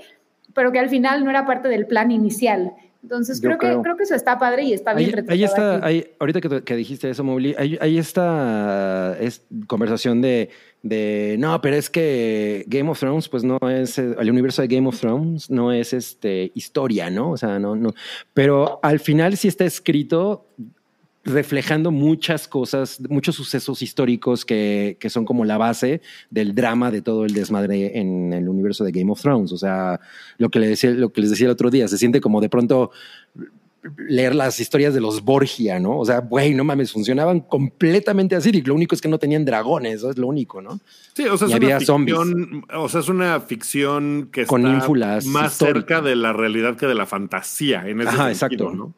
pero que al final no era parte del plan inicial. Entonces creo, creo. que creo que eso está padre y está bien Ahí, retratado ahí está, aquí. ahí- ahorita que, que dijiste eso, Mowgli, hay, hay esta es, conversación de, de, no, pero es que Game of Thrones, pues no es, eh, el universo de Game of Thrones no es este, historia, ¿no? O sea, no, no. Pero al final sí está escrito reflejando muchas cosas, muchos sucesos históricos que, que son como la base del drama de todo el desmadre en el universo de Game of Thrones. O sea, lo que, le decía, lo que les decía el otro día, se siente como de pronto leer las historias de los Borgia, ¿no? O sea, güey, no mames, funcionaban completamente así. Y lo único es que no tenían dragones, eso es lo único, ¿no? Sí, o sea, Y es una zombies. ficción, o sea, es una ficción que Con está más cerca de la realidad que de la fantasía en ese Ajá, sentido, exacto. ¿no?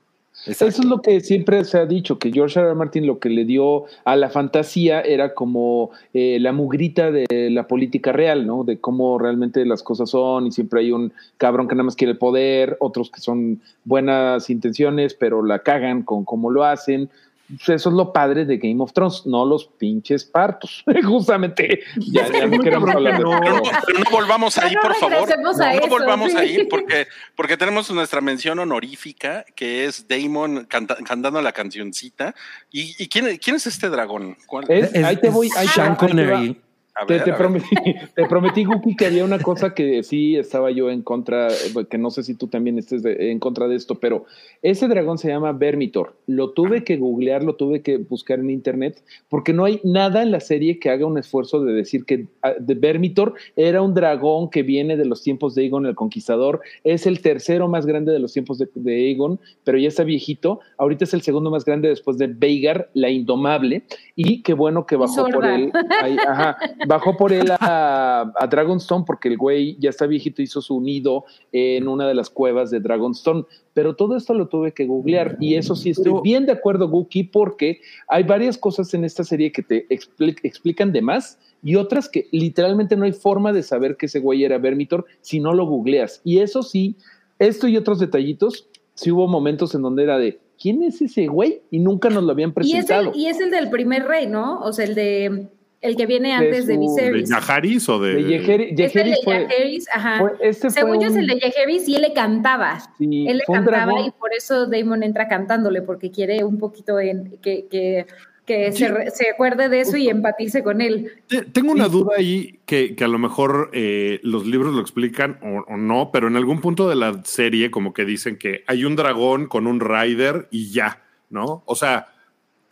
Exacto. Eso es lo que siempre se ha dicho, que George R. R. Martin lo que le dio a la fantasía era como eh, la mugrita de la política real, ¿no? De cómo realmente las cosas son y siempre hay un cabrón que nada más quiere el poder, otros que son buenas intenciones, pero la cagan con cómo lo hacen. Pues Eso es lo padre de Game of Thrones, no los pinches partos. Justamente, ya, ya no queremos hablar de no, pero no volvamos ahí, No por favor. No, volvamos sí. ahí porque, porque tenemos nuestra mención honorífica que es Damon canta- cantando la cancioncita. ¿Y, y quién, quién es este dragón? ¿Cuál? Es- ahí te voy, ahí Sean. Connery. A Te, ver, te a ver. prometí, te prometí, Guki, que había una cosa que sí estaba yo en contra, que no sé si tú también estés de- en contra de esto, pero ese dragón se llama Vermitor. Lo tuve que googlear, lo tuve que buscar en internet, porque no hay nada en la serie que haga un esfuerzo de decir que ah, de Vermitor era un dragón que viene de los tiempos de Aegon el Conquistador. Es el tercero más grande de los tiempos de, de Aegon, pero ya está viejito. Ahorita es el segundo más grande después de Veigar, la Indomable. Y qué bueno que bajó por él. ahí, ajá, bajó por él a, a Dragonstone porque el güey ya está viejito, hizo su nido en una de las cuevas de Dragonstone. Pero todo esto lo tuve que googlear y eso sí estoy bien de acuerdo, Guki, porque hay varias cosas en esta serie que te expli- explican de más y otras que literalmente no hay forma de saber que ese güey era Vermitor si no lo googleas. Y eso sí, esto y otros detallitos, sí hubo momentos en donde era de, ¿quién es ese güey? Y nunca nos lo habían Y es, presentado. el, y es el del primer rey, ¿no? O sea, el de el que viene De antes de su- ¿De Viserys. Yaharis o de.? de Es el de Yeheris fue, Jaehaerys, ajá. fue- este fue Según yo es el de Jaehaerys y él le cantaba. sí, él le cantaba y por eso Damon entra cantándole, porque quiere un poquito en, que, que, que Sí. se, se acuerde de eso y empatice con él. Te- Tengo una duda ahí que, que a lo mejor eh, los libros lo explican o, o no, pero en algún punto de la serie como que dicen que hay un dragón con un rider y ya, ¿no? O sea,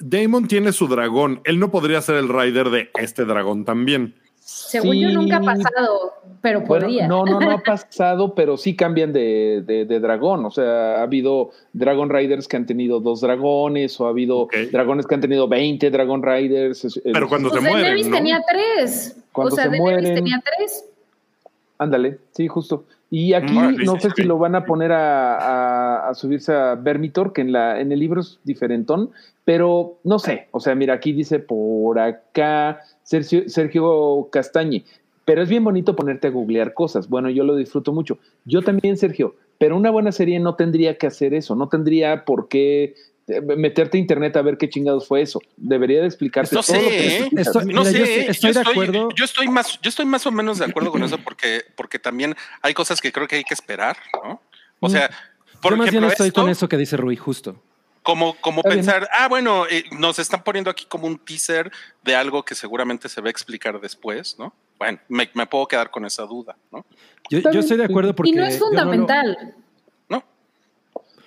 Damon tiene su dragón, él no podría ser el rider de este dragón también. Según yo nunca ha pasado, pero Bueno, podría. no, no, no ha pasado, pero sí cambian de, de- de dragón. O sea, ha habido Dragon Riders que han tenido dos dragones, o ha habido dragones que han tenido 20 Dragon Riders. Pero cuando pues se mueren, Daenerys ¿no? tenía tres. Cuando o sea, se Daenerys mueren. tenía tres. Ándale, sí, justo. Y aquí no sé si lo van a poner a, a- a subirse a Vermitor, que en, la, en el libro es diferentón, pero no sé. O sea, mira, aquí dice por acá Sergio, Sergio Castañe. Pero es bien bonito ponerte a googlear cosas. Bueno, yo lo disfruto mucho. Yo también, Sergio, pero una buena serie no tendría que hacer eso, no tendría por qué meterte a internet a ver qué chingados fue eso. Debería de explicarte No todo lo que sé, ¿eh? necesitas. Estoy- no yo sé, estoy- estoy yo de acuerdo. Yo estoy más, yo estoy más o menos de acuerdo con eso porque, porque también hay cosas que creo que hay que esperar, ¿no? O sea, por Yo más bien ejemplo, estoy esto, con eso que dice Rui, justo. como, como Está bien. pensar, ah, bueno, eh, nos están poniendo aquí como un teaser de algo que seguramente se va a explicar después, ¿no? Bueno, me, me puedo quedar con esa duda, ¿no? Yo, yo bien, estoy de acuerdo porque. y no es yo lo- fundamental.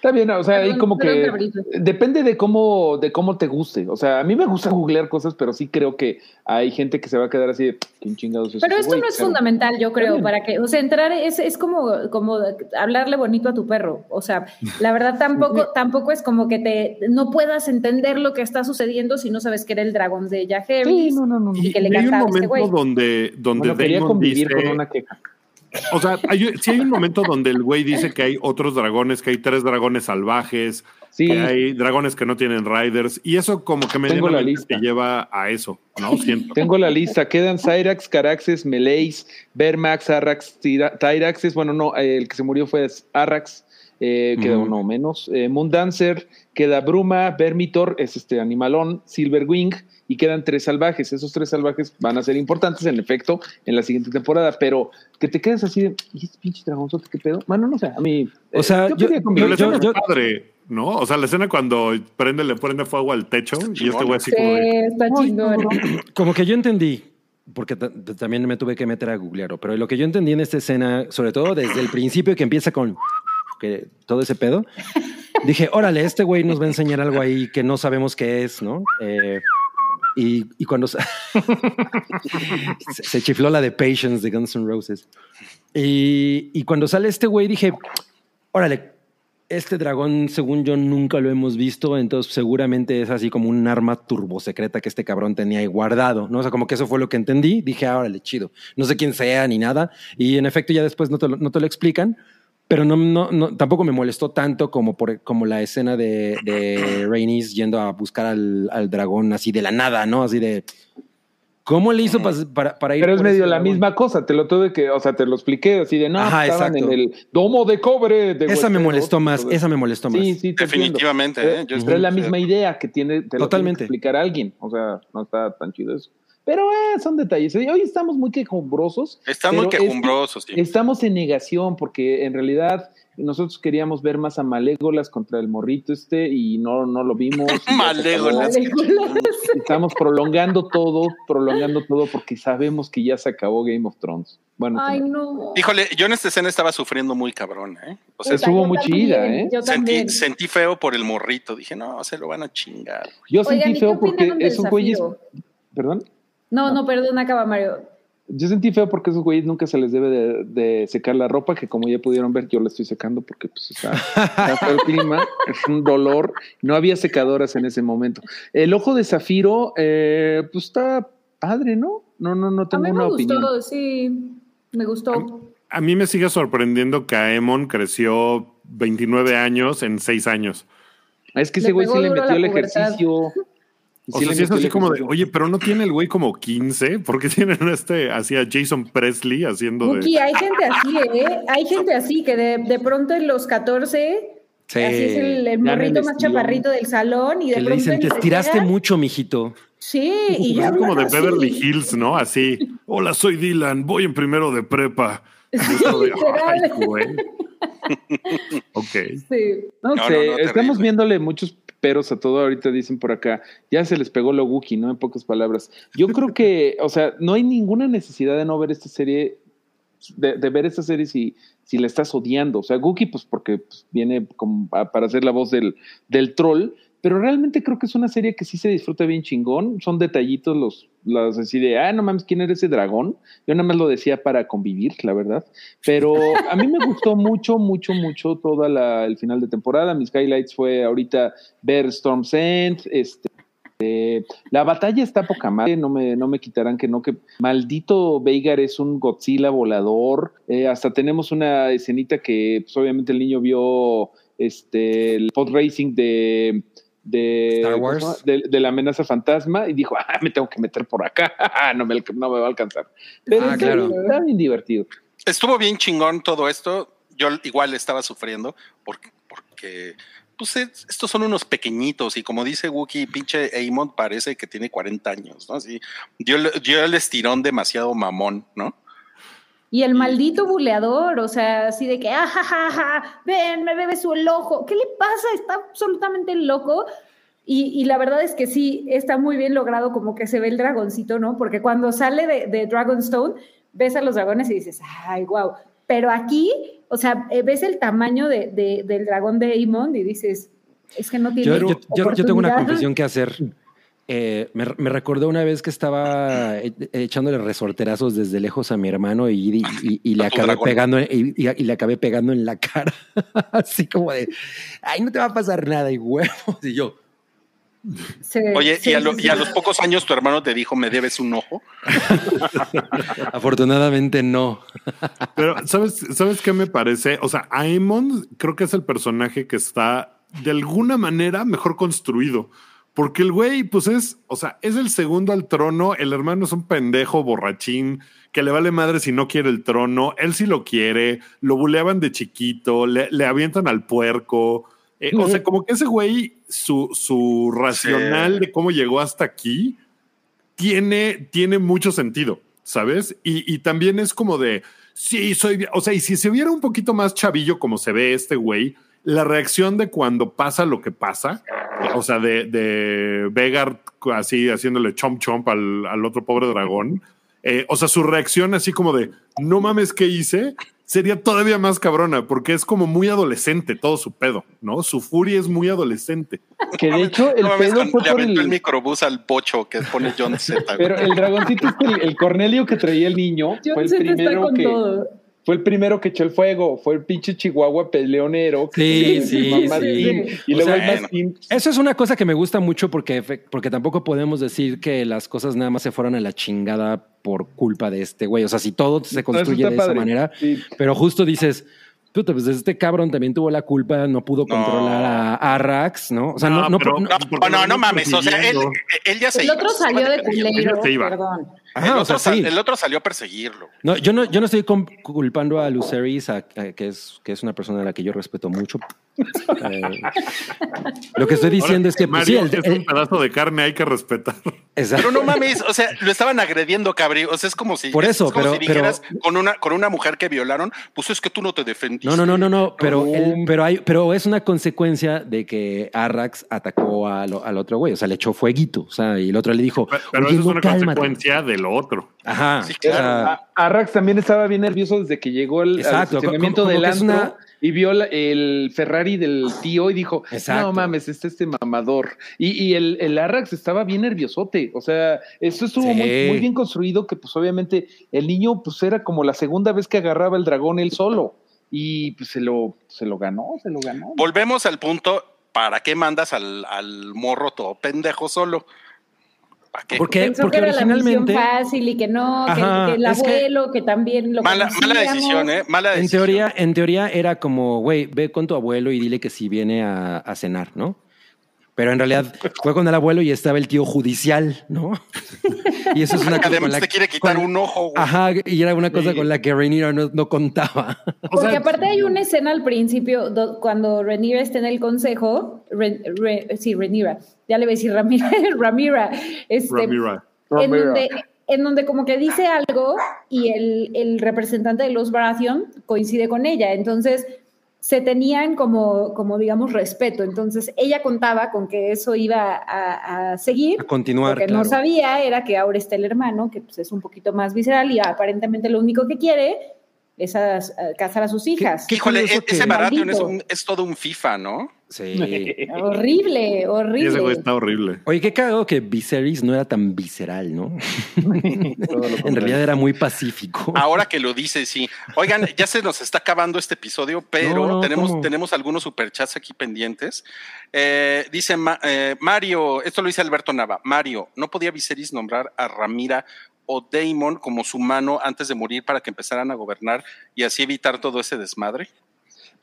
Está bien, o sea, ahí como que depende de cómo, de cómo te guste. O sea, a mí me gusta googlear cosas, pero sí creo que hay gente que se va a quedar así de ¿quién chingados es Pero esto güey?" no es fundamental, yo creo, para que, o sea, entrar es, es como, como hablarle bonito a tu perro. O sea, la verdad tampoco, tampoco es como que te no puedas entender lo que está sucediendo si no sabes que era el dragón de Jack Sí, no, no, no. Y que le y hay un cantaba a este momento güey. donde, donde Bueno, quería convivir dice, con una queja. O sea, hay, sí hay un momento donde el güey dice que hay otros dragones, que hay tres dragones salvajes, Sí, que hay dragones que no tienen riders, y eso como que Tengo la medianamente lista. te lleva a eso, ¿no? Siento. tengo la lista. Quedan Cyrax, Caraxes, Meleis, Vermax, Arrax, Tyraxes. Bueno, no, el que se murió fue Arrax. Eh, queda uno menos. Eh, Moondancer, queda Bruma, Vermitor, es este animalón, Silverwing, y quedan tres salvajes. Esos tres salvajes van a ser importantes, en efecto, en la siguiente temporada, pero que te quedes así de, ¿y este pinche dragonzote qué pedo? Bueno, no sé, a mí. O sea, yo- yo- escena yo- es padre, ¿no? O sea, la escena cuando prende, le prende fuego al techo y este güey así Sí, como de, está chingón. Como que yo entendí, porque ta- ta- también me tuve que meter a googlearlo, pero lo que yo entendí en esta escena, sobre todo desde el principio que empieza con que todo ese pedo, dije, órale, este güey nos va a enseñar algo ahí que no sabemos qué es, ¿no? Eh, y, y cuando se, se chifló la de Patience de Guns N' Roses. Y, y cuando sale este güey dije, órale, este dragón, según yo, nunca lo hemos visto, entonces seguramente es así como un arma turbosecreta que este cabrón tenía ahí guardado, ¿no? O sea, como que eso fue lo que entendí. Dije, ah, órale, chido. No sé quién sea ni nada. Y en efecto, ya después no te lo, no te lo explican, pero no, no, no, tampoco me molestó tanto como, por, como la escena de, de Rhaenys yendo a buscar al, al dragón así de la nada, ¿no? Así de. ¿Cómo le hizo pas- para, para ir? Pero es medio la dragón? misma cosa, te lo tuve que, o sea, te lo expliqué así de no, Ajá, estaban exacto. en el domo de cobre. De Esa me molestó más, esa me molestó más. Sí, sí, te. Definitivamente, Pero, ¿eh? Yo pero estoy- es la misma idea que tiene, te lo tiene Totalmente. que explicar alguien. O sea, no está tan chido eso. Pero eh, son detalles. Hoy estamos muy quejumbrosos. Están muy pero es- quejumbrosos, sí. Estamos en negación porque en realidad nosotros queríamos ver más a Malégolas contra el morrito este y no, no lo vimos. Malégolas. Estamos prolongando todo, prolongando todo porque sabemos que ya se acabó Game of Thrones. Bueno, Ay, no. Híjole, yo en esta escena estaba sufriendo muy cabrón, ¿eh? O sea, estuvo muy también, chida, ¿eh? Yo sentí, feo por el morrito. Dije, no, se lo van a chingar. yo Oigan, sentí ¿y qué feo porque esos güeyes, perdón. No, no, perdón, acaba Mario. Yo sentí feo porque esos güeyes nunca se les debe de, de secar la ropa, que como ya pudieron ver, yo la estoy secando porque pues está, está feo el clima, es un dolor. No había secadoras en ese momento. El ojo de Zafiro, eh, pues está padre, ¿no? No, no, no A tengo mí me una gustó, opinión. sí, me gustó. A mí me sigue sorprendiendo que Aemon creció 29 años en 6 años. Es que Le ese güey sí le metió el pubertad. ejercicio. Y O sí sea, le si es así como de, oye, pero no tiene el güey como 15, porque tienen este, hacía Jason Presley haciendo Wookie, de... hay gente así, ¿eh? Hay gente así que de, de pronto en los 14, Sí. así es el, morrito más chaparrito del salón y de Que le pronto dicen, te estiraste mucho, mijito. Sí, y ya Es como de así. Beverly Hills, ¿no? Así. Hola, soy Dylan, voy en primero de prepa. Literal. "Ay, güey". ok. Sí. No, No, sé, no, no, estamos viéndole muchos peros a todo. Ahorita dicen por acá, ya se les pegó lo Wookiee, ¿no? En pocas palabras. Yo creo que, o sea, no hay ninguna necesidad de no ver esta serie, de, de ver esta serie si, si la estás odiando. O sea, Wookiee, pues porque pues, viene como a- para ser la voz del, del troll, pero realmente creo que es una serie que sí se disfruta bien chingón. Son detallitos los, los así de, ah, no mames, ¿quién era ese dragón? Yo nada más lo decía para convivir, la verdad. Pero a mí me gustó mucho, mucho, mucho todo el final de temporada. Mis highlights fue ahorita ver Storm's End, este. eh, la batalla está poca madre, no me, no me quitarán que no, que maldito Veigar es un Godzilla volador. Eh, hasta tenemos una escenita que, pues, obviamente, el niño vio este el pod racing de, de, Star ¿cómo Wars. de, de la amenaza fantasma y dijo, ah, me tengo que meter por acá, no me, no me va a alcanzar. Pero Ah, está, claro. bien, está bien divertido. Estuvo bien chingón todo esto. Yo igual estaba sufriendo porque, porque pues es- estos son unos pequeñitos y como dice Wookie, pinche Aemon parece que tiene 40 años, ¿no? Así, dio, dio el estirón demasiado mamón, ¿no? Y el maldito buleador, o sea, así de que, ah, ja, ja, ja, ven, me bebe su el ojo. ¿Qué le pasa? Está absolutamente loco. Y, y la verdad es que sí, está muy bien logrado como que se ve el dragoncito, ¿no? Porque cuando sale de, de Dragonstone, ves a los dragones y dices, ay, wow. Pero aquí, o sea, eh, ves el tamaño de, de- del dragón de Aemon y dices, es que no tiene Yo, yo- yo- yo tengo una confesión que hacer. Eh, me, me recordó una vez que estaba e- echándole resorterazos desde lejos a mi hermano y, y- y- y le acabé pegando y, y- y le acabé pegando en la cara, así como de, ay, no te va a pasar nada y huevos y yo. Oye, sí, y, a sí, lo- sí. y a los pocos años tu hermano te dijo, me debes un ojo. Afortunadamente no. Pero, ¿sabes, ¿sabes qué me parece? O sea, Aemon creo que es el personaje que está de alguna manera mejor construido. Porque el güey, pues es, o sea, es el segundo al trono. El hermano es un pendejo borrachín que le vale madre si no quiere el trono. Él sí lo quiere. Lo buleaban de chiquito, le, le avientan al puerco. Eh, o sea, como que ese güey, su, su racional Sí. de cómo llegó hasta aquí, tiene, tiene mucho sentido, ¿sabes? Y, y también es como de, sí, soy, bien". o sea, y si se viera un poquito más chavillo como se ve este güey, la reacción de cuando pasa lo que pasa, o sea, de, de Vegar así haciéndole chomp chomp al, al otro pobre dragón, eh, o sea, su reacción así como de, no mames, ¿qué hice? Sería todavía más cabrona, porque es como muy adolescente todo su pedo, ¿no? Su furia es muy adolescente. Que de hecho, el No mames, pedo fue le por aventó el el. microbús al pocho que pone John Z. Pero el dragoncito, el, el Cornelio que traía el niño, John fue el Z está primero con que. todo. Fue el primero que echó el fuego, fue el pinche Chihuahua peleonero. que Sí, sí, sí. Martín, Y O luego sea, el. Eso es una cosa que me gusta mucho porque, porque tampoco podemos decir que las cosas nada más se fueron a la chingada por culpa de este güey. O sea, si todo se construye de esa manera, Sí. pero justo dices, puta, pues este cabrón también tuvo la culpa, no pudo No. controlar a Arrax, ¿no? O sea, no, No, no, pero- no- mames. O sea, él, ya se El iba, otro salió de culero, perdón. Ajá, el, o otro sea, sal- sí. el otro salió a perseguirlo. No, yo no, yo no estoy culpando a Luceris, a- a- que, es, que es una persona a la que yo respeto mucho. Eh, lo que estoy diciendo Ahora, es que, pues, sí, Mario el- es el- un pedazo de carne, hay que respetar. exacto. Pero no mames, o sea, lo estaban agrediendo, cabrí. O sea, es como si. Por eso, es como pero- si pero- dijeras con una, con una mujer que violaron, pues es que tú no te defendiste. No, no, no, no, no, pero, No. el- pero, hay, pero es una consecuencia de que Arrax atacó a lo- al otro güey, o sea, le echó fueguito, o sea, y el otro le dijo, Pero, pero "Oye, eso es una cálmate". consecuencia de lo otro. Ajá, Sí, o claro. sea, Arrax también estaba bien nervioso desde que llegó el al Exacto, estacionamiento como- como del que es antro una- y vio la- el Ferrari del tío y dijo, Exacto. no mames, este este mamador. Y, y el, el Arrax estaba bien nerviosote. O sea, eso estuvo Sí. muy, muy bien construido que pues obviamente el niño pues era como la segunda vez que agarraba el dragón él solo. Y pues se lo, se lo ganó, se lo ganó. Volvemos al punto. ¿Para qué mandas al, al morro todo pendejo solo? ¿Para qué? porque, Pensó porque que era la originalmente, fácil y que no, que- Ajá, que, el es que- abuelo, que, también lo Mala, mala decisión, ¿eh? Mala en decisión. teoría, en teoría era como, güey, ve con tu abuelo y dile que si viene a, a cenar, ¿no? Pero en realidad fue con el abuelo y estaba el tío judicial, ¿no? y eso es una cosa Además la te quiere quitar con- un ojo, güey. Ajá, y era una cosa Sí. con la que Rhaenyra no, no contaba. O Porque sea, aparte hay una escena al principio do- cuando Rhaenyra está en el consejo, Re- sí, Rhaenyra, ya le voy a decir Ramira, Ramira, este, Ramira. en donde, en donde como que dice algo y el, el representante de los Baratheon coincide con ella, entonces se tenían como, como digamos, respeto, entonces ella contaba con que eso iba a, a seguir, A continuar, lo que claro. no sabía era que ahora está el hermano, que pues, es un poquito más visceral y aparentemente lo único que quiere es a- a casar a sus hijas. Híjole, e- ese que- Baratheon es, Maldito. un- es todo un FIFA, ¿no? Sí. Horrible, Y ese güey horrible. está horrible. Oye, qué cagado que Viserys no era tan visceral, ¿no? En realidad era muy pacífico. Ahora que lo dice, sí. Oigan, ya se nos está acabando este episodio, pero No, no, tenemos, ¿cómo? tenemos algunos superchats aquí pendientes. Eh, dice Ma- eh, Mario, esto lo dice Alberto Nava. Mario, ¿no podía Viserys nombrar a Ramira o Daemon como su mano antes de morir para que empezaran a gobernar y así evitar todo ese desmadre?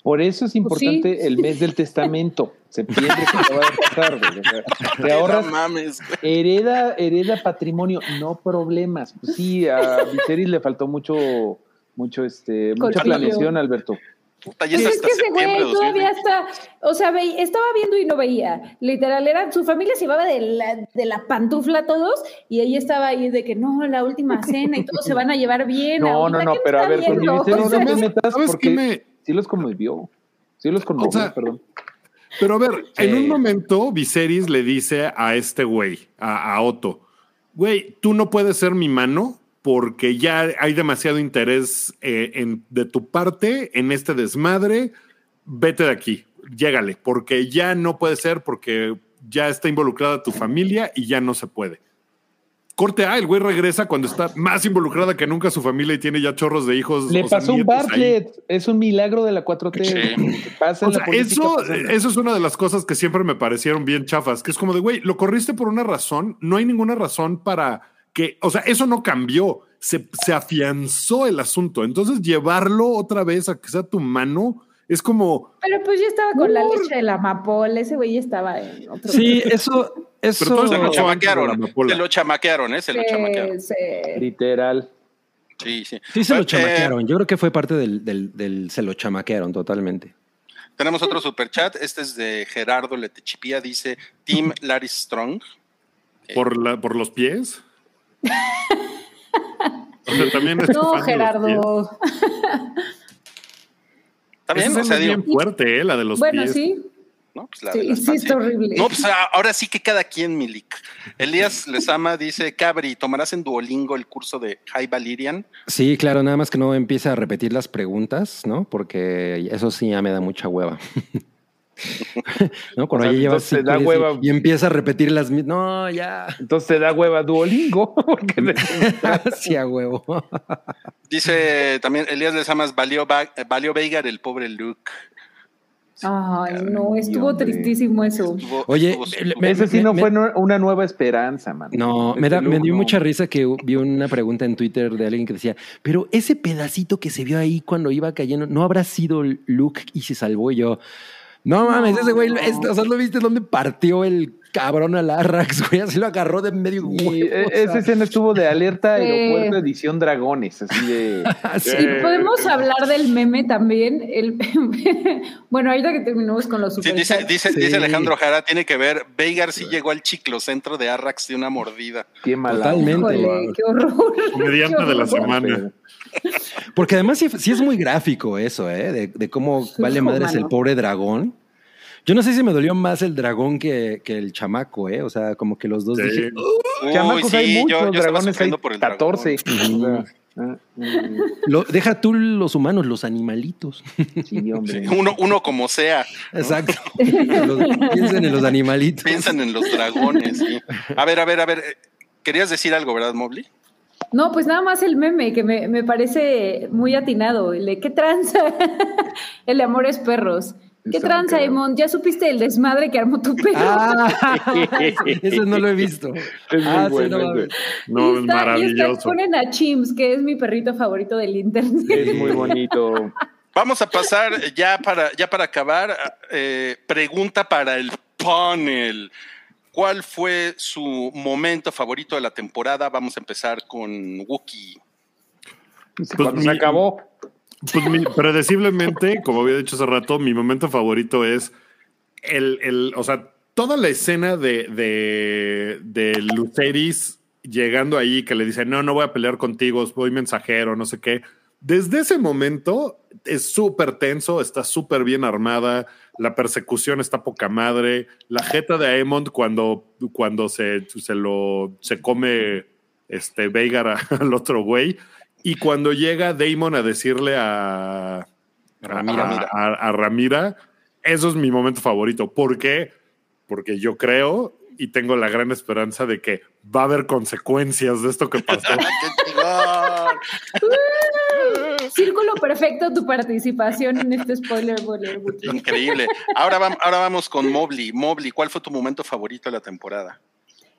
Por eso es importante sí. el mes del testamento. Septiembre que acaba de pasar, güey. O sea, te ahorras, No mames, güey. hereda, hereda patrimonio, no problemas. Pues sí, a Viserys le faltó mucho, mucho, este, mucha planeación, Alberto. Puta, ya Pues es que ese güey todavía 2020. está, o sea, ve- estaba viendo y no veía. Literal, era, su familia se llevaba de la, de la pantufla a todos y ella estaba ahí de que no, la última cena y todos se van a llevar bien. No, ahorita, no, no, ¿qué me pero a ver, con viendo? O no te metas ¿Sabes porque qué me- sí los conmovió. Sí los conmovió, O sea, perdón. Pero a ver, Sí. en un momento Viserys le dice a este güey, a, a Otto, güey, tú no puedes ser mi mano porque ya hay demasiado interés eh, en- de tu parte en este desmadre, vete de aquí, llégale, porque ya no puede ser porque ya está involucrada tu familia y ya no se puede. Corte A, el güey regresa cuando está más involucrada que nunca su familia y tiene ya chorros de hijos. Le o sea, pasó un ahí. Bartlett. Es un milagro de la 4T. Sí. Pasa O en la sea, política, eso, eso es una de las cosas que siempre me parecieron bien chafas, que es como de, güey, lo corriste por una razón, no hay ninguna razón para que, o sea, eso no cambió, se, se afianzó el asunto. Entonces, llevarlo otra vez a que sea tu mano es como, Pero pues ya estaba con la leche de la amapola, ese güey ya estaba en otro. Sí, eso, eso. todo Se lo chamaquearon, amapola. se lo chamaquearon, ¿eh? Se lo chamaquearon. Literal. Sí, sí. Sí, se lo Eh, chamaquearon. Yo creo que fue parte del, del, del- se lo chamaquearon totalmente. Tenemos otro superchat. Este es de Gerardo Letechipía. Dice Team Larry Strong. por, la, por los pies. O sea, también es No, los pies. Gerardo. ¿Está bien? Esa O sea, es digo, bien fuerte, ¿eh? la de los Bueno, pies. sí. ¿no? Pues la- Sí, está horrible. No, pues a- ahora sí que cada quien, Milik. Elías Lezama dice, Cabri, ¿tomarás en Duolingo el curso de High Valyrian? Sí, claro, nada más que no empiece a repetir las preguntas, ¿no? Porque eso sí ya me da mucha hueva. ¿No? Cuando O sea, ya llevas te da y- hueva. y, empieza a repetir las mismas. No, ya. Entonces te da hueva Duolingo. porque sí, a huevo. Dice también Elías Lezamas, valió, valió Veigar el pobre Luke. Ay, no, estuvo hombre. tristísimo eso. Estuvo- Oye, estuvo me- súper- Ese sí me- no me- fue una nueva esperanza, man. No, me, da, me dio no. mucha risa que vi una pregunta en Twitter de alguien que decía, pero ese pedacito que se vio ahí cuando iba cayendo, ¿no habrá sido Luke y se salvó? Y yo, no mames, ese güey, es- o sea, ¿lo viste dónde partió el cabrón al Arrax, güey? Así lo agarró de medio Y huevo, o sea. esa escena estuvo de alerta aeropuerto edición dragones, así de Sí. Podemos hablar del meme también. El, bueno, ahorita que terminamos con los Sí, super dice, dice, Sí. dice Alejandro Jara, tiene que ver, Veigar sí llegó al chiclocentro de Arrax de una mordida. qué mala. Totalmente. Híjole, qué horror. Comediante de la semana. Porque además sí, sí es muy gráfico eso, ¿eh? De, de cómo vale hijo, madres el pobre dragón. Yo no sé si me dolió más el dragón que, que el chamaco, ¿eh? O sea, como que los dos Sí. dije, Uy, Chamacos sí, hay yo- muchos, yo estaba dragones hay por el dragón. 14. O sea, ah, mm, Lo- deja tú los humanos, los animalitos. sí, hombre. Sí, uno, uno como sea. Exacto. Los- piensen en los animalitos. Piensan en los dragones. sí. A ver, a ver, a ver. eh, Querías decir algo, ¿verdad, Mobley? No, pues nada más el meme que me, me parece muy atinado. El de qué tranza. el de amores perros. ¿Qué Está tranza, muy. Emon? ¿Ya supiste el desmadre que armó tu perro? Ah, eso no lo he visto. Es muy ah, sí, bueno no mames. No, Y es está- y está- maravilloso. ponen a Chims, que es mi perrito favorito del internet. Es muy bonito. Vamos a pasar ya para, ya para acabar. eh, pregunta para el panel. ¿Cuál fue su momento favorito de la temporada? Vamos a empezar con Wookie. Cuando mi- se acabó. Pues mi- predeciblemente, como había dicho hace rato, mi momento favorito es el, el o sea, toda la escena de, de, de Luceris llegando ahí que le dice, no, no voy a pelear contigo, voy mensajero, no sé qué. Desde ese momento es súper tenso, está súper bien armada, la persecución está poca madre, la jeta de Aemond cuando, cuando se, se lo se come este Veigar a- al otro güey y cuando llega Damon a decirle a Ramira. a, a- a Ramira, eso es mi momento favorito. ¿Por qué? Porque yo creo y tengo la gran esperanza de que va a haber consecuencias de esto que pasó. ¡Qué chingón! Círculo perfecto tu participación en este spoiler boiler. Increíble. Ahora, ahora vamos con Mobley. Mobley, ¿cuál fue tu momento favorito de la temporada?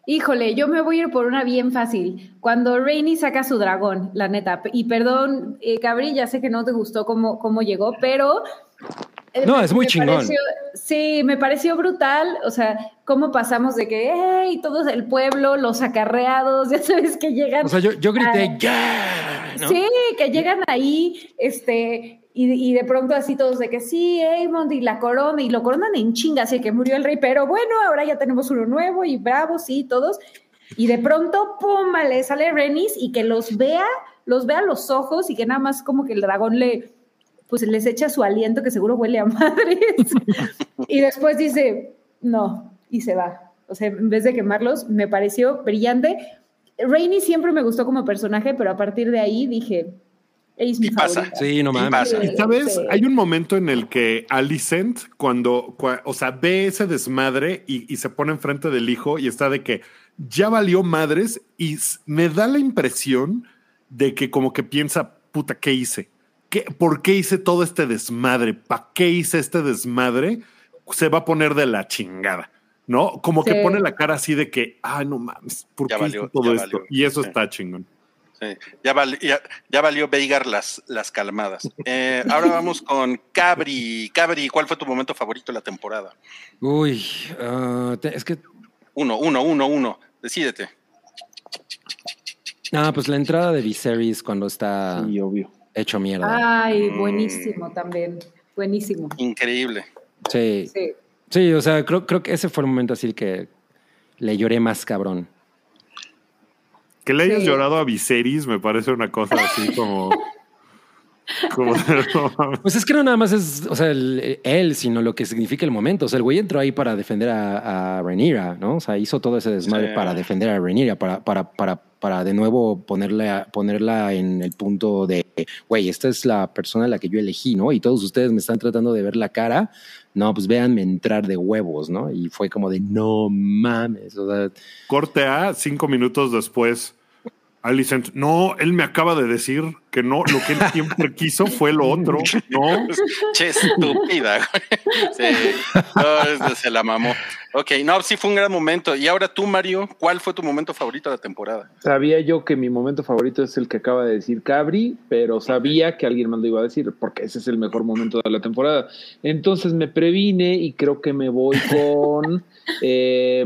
Híjole, yo me voy a ir por una bien fácil. Cuando Rainy saca su dragón, la neta. Y perdón, eh, Cabri, ya sé que no te gustó cómo, cómo llegó, pero. Eh, No, me- es muy chingón. pareció- sí, me pareció brutal. O sea, cómo pasamos de que, hey, todo el pueblo, los acarreados, ya sabes que llegan. O sea, yo, yo grité. ¡ya! ¿no? Sí, que llegan ahí, este, Y, y de pronto así todos de que sí, Aemond y la corona, y lo coronan en chinga, así que murió el rey, pero bueno, ahora ya tenemos uno nuevo y bravo, sí, todos. Y de pronto, pum, le sale Renis y que los vea, los vea a los ojos y que nada más como que el dragón le, pues les echa su aliento que seguro huele a madres. y después dice, no, y se va. O sea, en vez de quemarlos, me pareció brillante. Rainy siempre me gustó como personaje, pero a partir de ahí dije, es mi ¿Qué pasa? Sí, no. Y sabes, Sí. hay un momento en el que Alicent, cuando, cua- o sea, ve ese desmadre y, y se pone enfrente del hijo y está de que ya valió madres y me da la impresión de que como que piensa, puta, ¿qué hice? ¿Qué, ¿Por qué hice todo este desmadre? ¿Para qué hice este desmadre? Se va a poner de la chingada, ¿no? Como que pone la cara así de que, ah, no mames, ¿por Ya qué valió, hice todo esto? valió. Y eso Sí. está chingón. Sí, ya, vali- ya, ya valió Veigar las, las calmadas. Eh, ahora vamos con Cabri. Cabri, ¿cuál fue tu momento favorito de la temporada? Uy, ah, te- es que Uno, uno, uno, uno. Decídete. Ah, pues la entrada de Viserys cuando está Sí, obvio. Hecho mierda. Ay, buenísimo también. Buenísimo. Increíble. Sí, Sí. sí, o sea, creo, creo que ese fue el momento así que le lloré más cabrón. Que le hayas Sí. llorado a Viserys me parece una cosa así como. como no mames. Pues es que no nada más es, o sea, el- él, sino lo que significa el momento. O sea, el güey entró ahí para defender a, a Rhaenyra, ¿no? O sea, hizo todo ese desmadre Sí. para defender a Rhaenyra, para, para, para, para de nuevo ponerle a- ponerla en el punto de, güey, esta es la persona a la que yo elegí, ¿no? Y todos ustedes me están tratando de ver la cara. No, pues véanme entrar de huevos, ¿no? Y fue como de, no mames, o sea, Corte A, cinco minutos después. Alicent, no, él me acaba de decir que no, lo que él siempre quiso fue lo otro. No, Che, estúpida. güey. Sí, no, se la mamó. Ok, no, sí fue un gran momento. Y ahora tú, Mario, ¿cuál fue tu momento favorito de la temporada? Sabía yo que mi momento favorito es el que acaba de decir Cabri, pero sabía que alguien más lo iba a decir, porque ese es el mejor momento de la temporada. Entonces me previne y creo que me voy con... eh,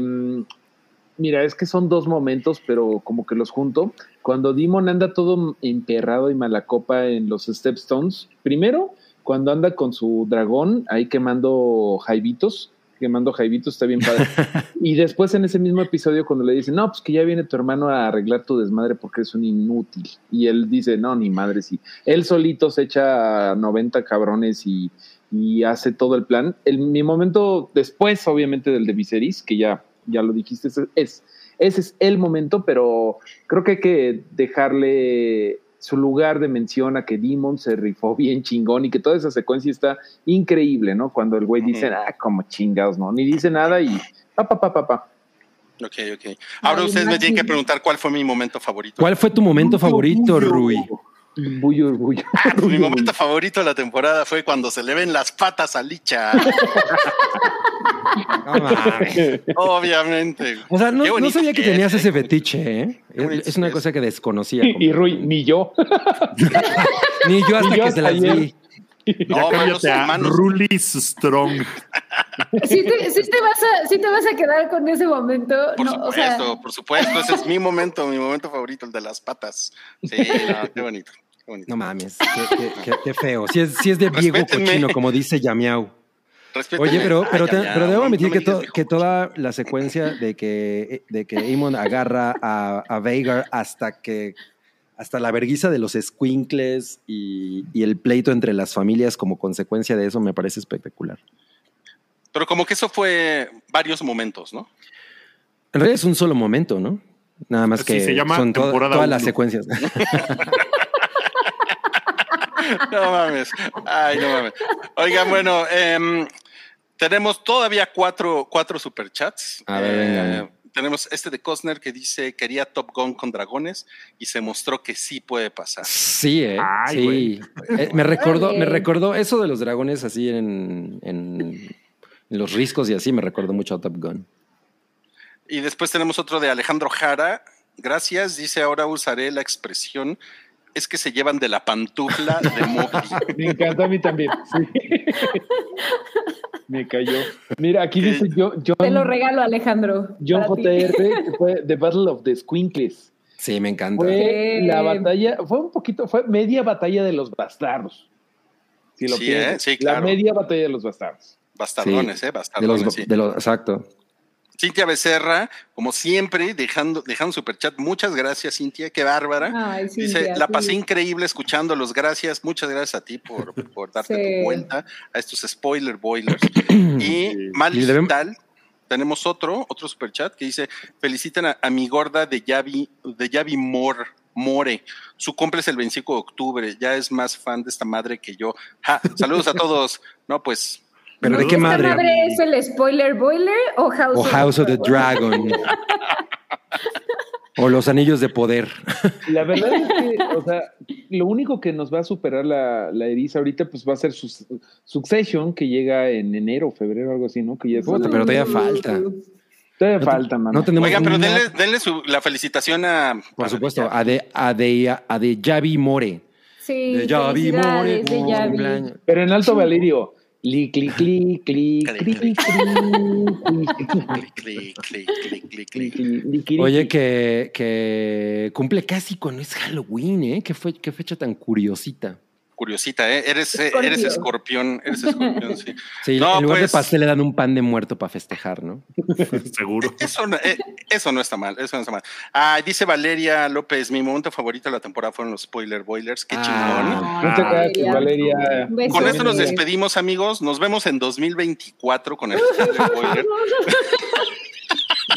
mira, es que son dos momentos, pero como que los junto. Cuando Demon anda todo emperrado y malacopa en los Stepstones, primero, cuando anda con su dragón ahí quemando jaibitos, quemando jaibitos, está bien padre. Y después en ese mismo episodio cuando le dicen, no, pues que ya viene tu hermano a arreglar tu desmadre porque es un inútil. Y él dice, no, ni madre, sí. Él solito se echa a 90 cabrones y, y hace todo el plan. El, mi momento después, obviamente, del de Viserys, que ya, ya lo dijiste, es, es, ese es el momento, pero creo que hay que dejarle su lugar de mención a que Demon se rifó bien chingón y que toda esa secuencia está increíble, ¿no? Cuando el güey dice, ah, como chingados, ¿no? Ni dice nada y pa, pa, pa, pa, pa. Ok, ok. Ahora Ay, ustedes me tienen que preguntar cuál fue mi momento favorito. ¿cuál fue tu momento favorito, Rui? Bullo, bullo. Ah, pues mi momento favorito de la temporada fue cuando se le ven las patas a Licha. No. Obviamente. O sea, no, no sabía que tenías ese fetiche, ¿eh? Es, es una es. cosa que desconocía. Y Rui, ni yo. Ni yo hasta Ni yo que se las vi. No, ya manos, cámbiate a manos. Rulis Strong. Sí te, sí te vas a, sí te vas a quedar con ese momento. Por no, o sea, supuesto, por supuesto. Ese es mi momento, mi momento favorito, el de las patas. Sí, no, qué bonito. Bonito. No mames, qué, qué- qué- qué feo. Si es, si es de Respétenme. Cochino, como dice Yamiau. Oye, pero, pero, Ay, te- ya, ya, pero debo admitir no que, to- viejo que toda la secuencia de que, de que Aemon agarra a, a Veigar hasta que hasta la verguiza de los squinkles y, y el pleito entre las familias como consecuencia de eso me parece espectacular. Pero como que eso fue varios momentos, ¿no? En realidad es un solo momento, ¿no? Nada más Sí, que se llama son to- todas las secuencias. No mames. Ay, no mames. Oigan, bueno, em, tenemos todavía cuatro, cuatro superchats. A ver, venga. Tenemos este de Costner que dice quería Top Gun con dragones y se mostró que sí puede pasar. Sí, ¿eh? Ay, sí. Eh, me recordó, me recordó eso de los dragones así en, en, en los riscos y así, me recordó mucho a Top Gun. Y después tenemos otro de Alejandro Jara. Gracias, dice ahora usaré la expresión es que se llevan de la pantufla de Mowgli. Me encanta a mí también. sí. Me cayó. Mira, aquí ¿Qué? dice yo, John, te lo regalo, Alejandro. John. JR, que fue The Battle of the Squinkles. Sí, me encanta. Fue Sí. la batalla, fue un poquito, fue media batalla de los bastardos. Si lo Sí. ¿eh? Sí, La claro. media batalla de los bastardos. Bastardones, Sí. ¿eh? De los, Bastardones, sí. de los, exacto. Cintia Becerra, como siempre, dejando, dejando superchat. Muchas gracias, Cintia, qué bárbara. Ay, Dice, la sí. pasé increíble escuchándolos. Gracias, muchas gracias a ti por, por darte Sí. tu vuelta a estos spoiler boilers. y Mali Y Vital, tenemos otro, otro superchat que dice: Felicitan a, a mi gorda de Yavi, de Yavi Mor, More. Su cumple es el 25 de octubre. Ya es más fan de esta madre que yo. Ja, saludos a todos. No, pues. Pero de ¿Esta qué madre. es el spoiler boiler o House, O House of the Dragon. o los anillos de poder. La verdad es que, o sea, lo único que nos va a superar la, la eriza ahorita, pues va a ser su Succession, que llega en enero, febrero, algo así, ¿no? Que ya es- Puta, pero todavía falta. todavía no falta, mamá. No tenemos Oigan, pero denle, denle su- la felicitación a. Por a- supuesto, a de, a de, a de Yavi More. Sí, De Yavi More. de Yavi. Pero en Alto Valerio, li, cli, cli, cli, Cli, cli, cli. cli, cli, Clic, clic, clic, clic, clic, cli, clic. cli, li, cli, Oye, que, que cumple casi cuando es Halloween, ¿eh? ¿Qué, fue, qué fecha tan curiosita. Curiosita, ¿eh? Eres, eh, eres escorpión, eres escorpión, sí. Sí, No, en lugar pues- de pastel le dan un pan de muerto para festejar, ¿no? Seguro. Eso no, eh, eso no está mal, eso no está mal. Ah, dice Valeria López, mi momento favorito de la temporada fueron los spoiler boilers, qué Ah. No te creas, Valeria. Valeria. Chingón. Con esto nos despedimos, amigos. Nos vemos en 2024 con el spoiler boiler.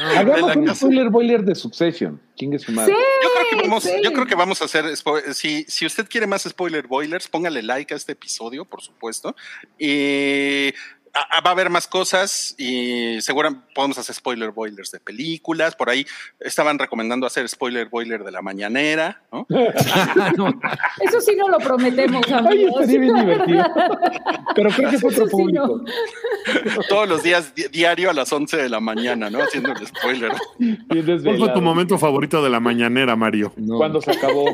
Hagamos un spoiler boiler de Succession. Chingue su madre. Yo creo que vamos, sí. yo creo que vamos a hacer, si, si usted quiere más spoiler boilers, póngale like a este episodio, por supuesto. Y a- a- va a haber más cosas y seguro podemos hacer spoiler boilers de películas. Por ahí estaban recomendando hacer spoiler boiler de la mañanera, ¿no? Eso sí no lo prometemos, Ay, amigos. estaría bien divertido. Pero creo que es otro Eso sí, no. público. Todos los días, di- diario a las 11 de la mañana, ¿no? Haciendo el spoiler. ¿Cuál fue tu momento favorito de la mañanera, Mario? No. Cuando se acabó.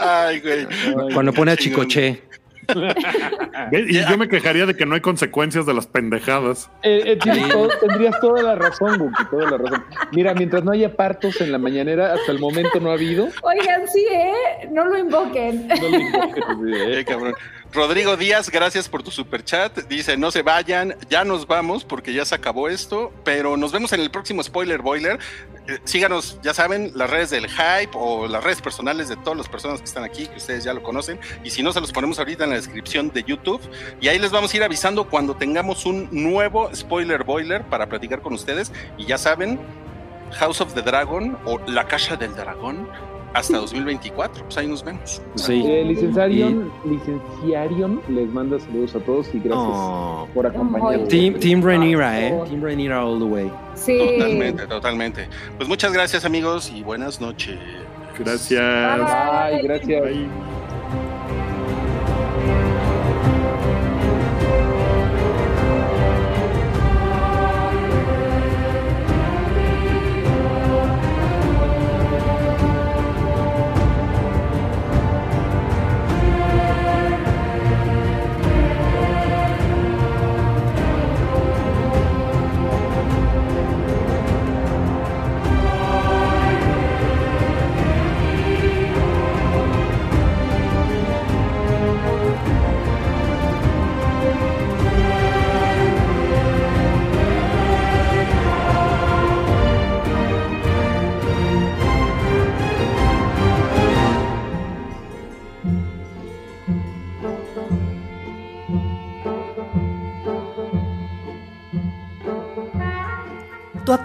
Ay, güey. Cuando pone a. Chicoche. Y yo me quejaría de que no hay consecuencias de las pendejadas. Eh, eh, tienes todo- tendrías toda la razón, Guki, toda la razón. Mira, mientras no haya partos en la mañanera, hasta el momento no ha habido. Oigan, sí, ¿eh? No lo invoquen. No le invoques, Eh, eh. cabrón. Rodrigo Díaz, gracias por tu super chat. Dice, no se vayan, ya nos vamos porque ya se acabó esto, pero nos vemos en el próximo Spoiler Boiler. Eh, síganos, ya saben, las redes del Hype o las redes personales de todas las personas que están aquí, que ustedes ya lo conocen. Y si no, se los ponemos ahorita en la descripción de YouTube. Y ahí les vamos a ir avisando cuando tengamos un nuevo Spoiler Boiler para platicar con ustedes. Y ya saben, House of the Dragon o La Casa del Dragón hasta 2024. Pues ahí nos vemos. Sí. Eh, licenciarion, licenciarion les manda saludos a todos y gracias Oh. por acompañarnos. Team, Team Rhaenyra, ¿eh? Team Rhaenyra all the way. Sí. Totalmente, totalmente. Pues muchas gracias amigos y buenas noches. Gracias. Gracias. Bye.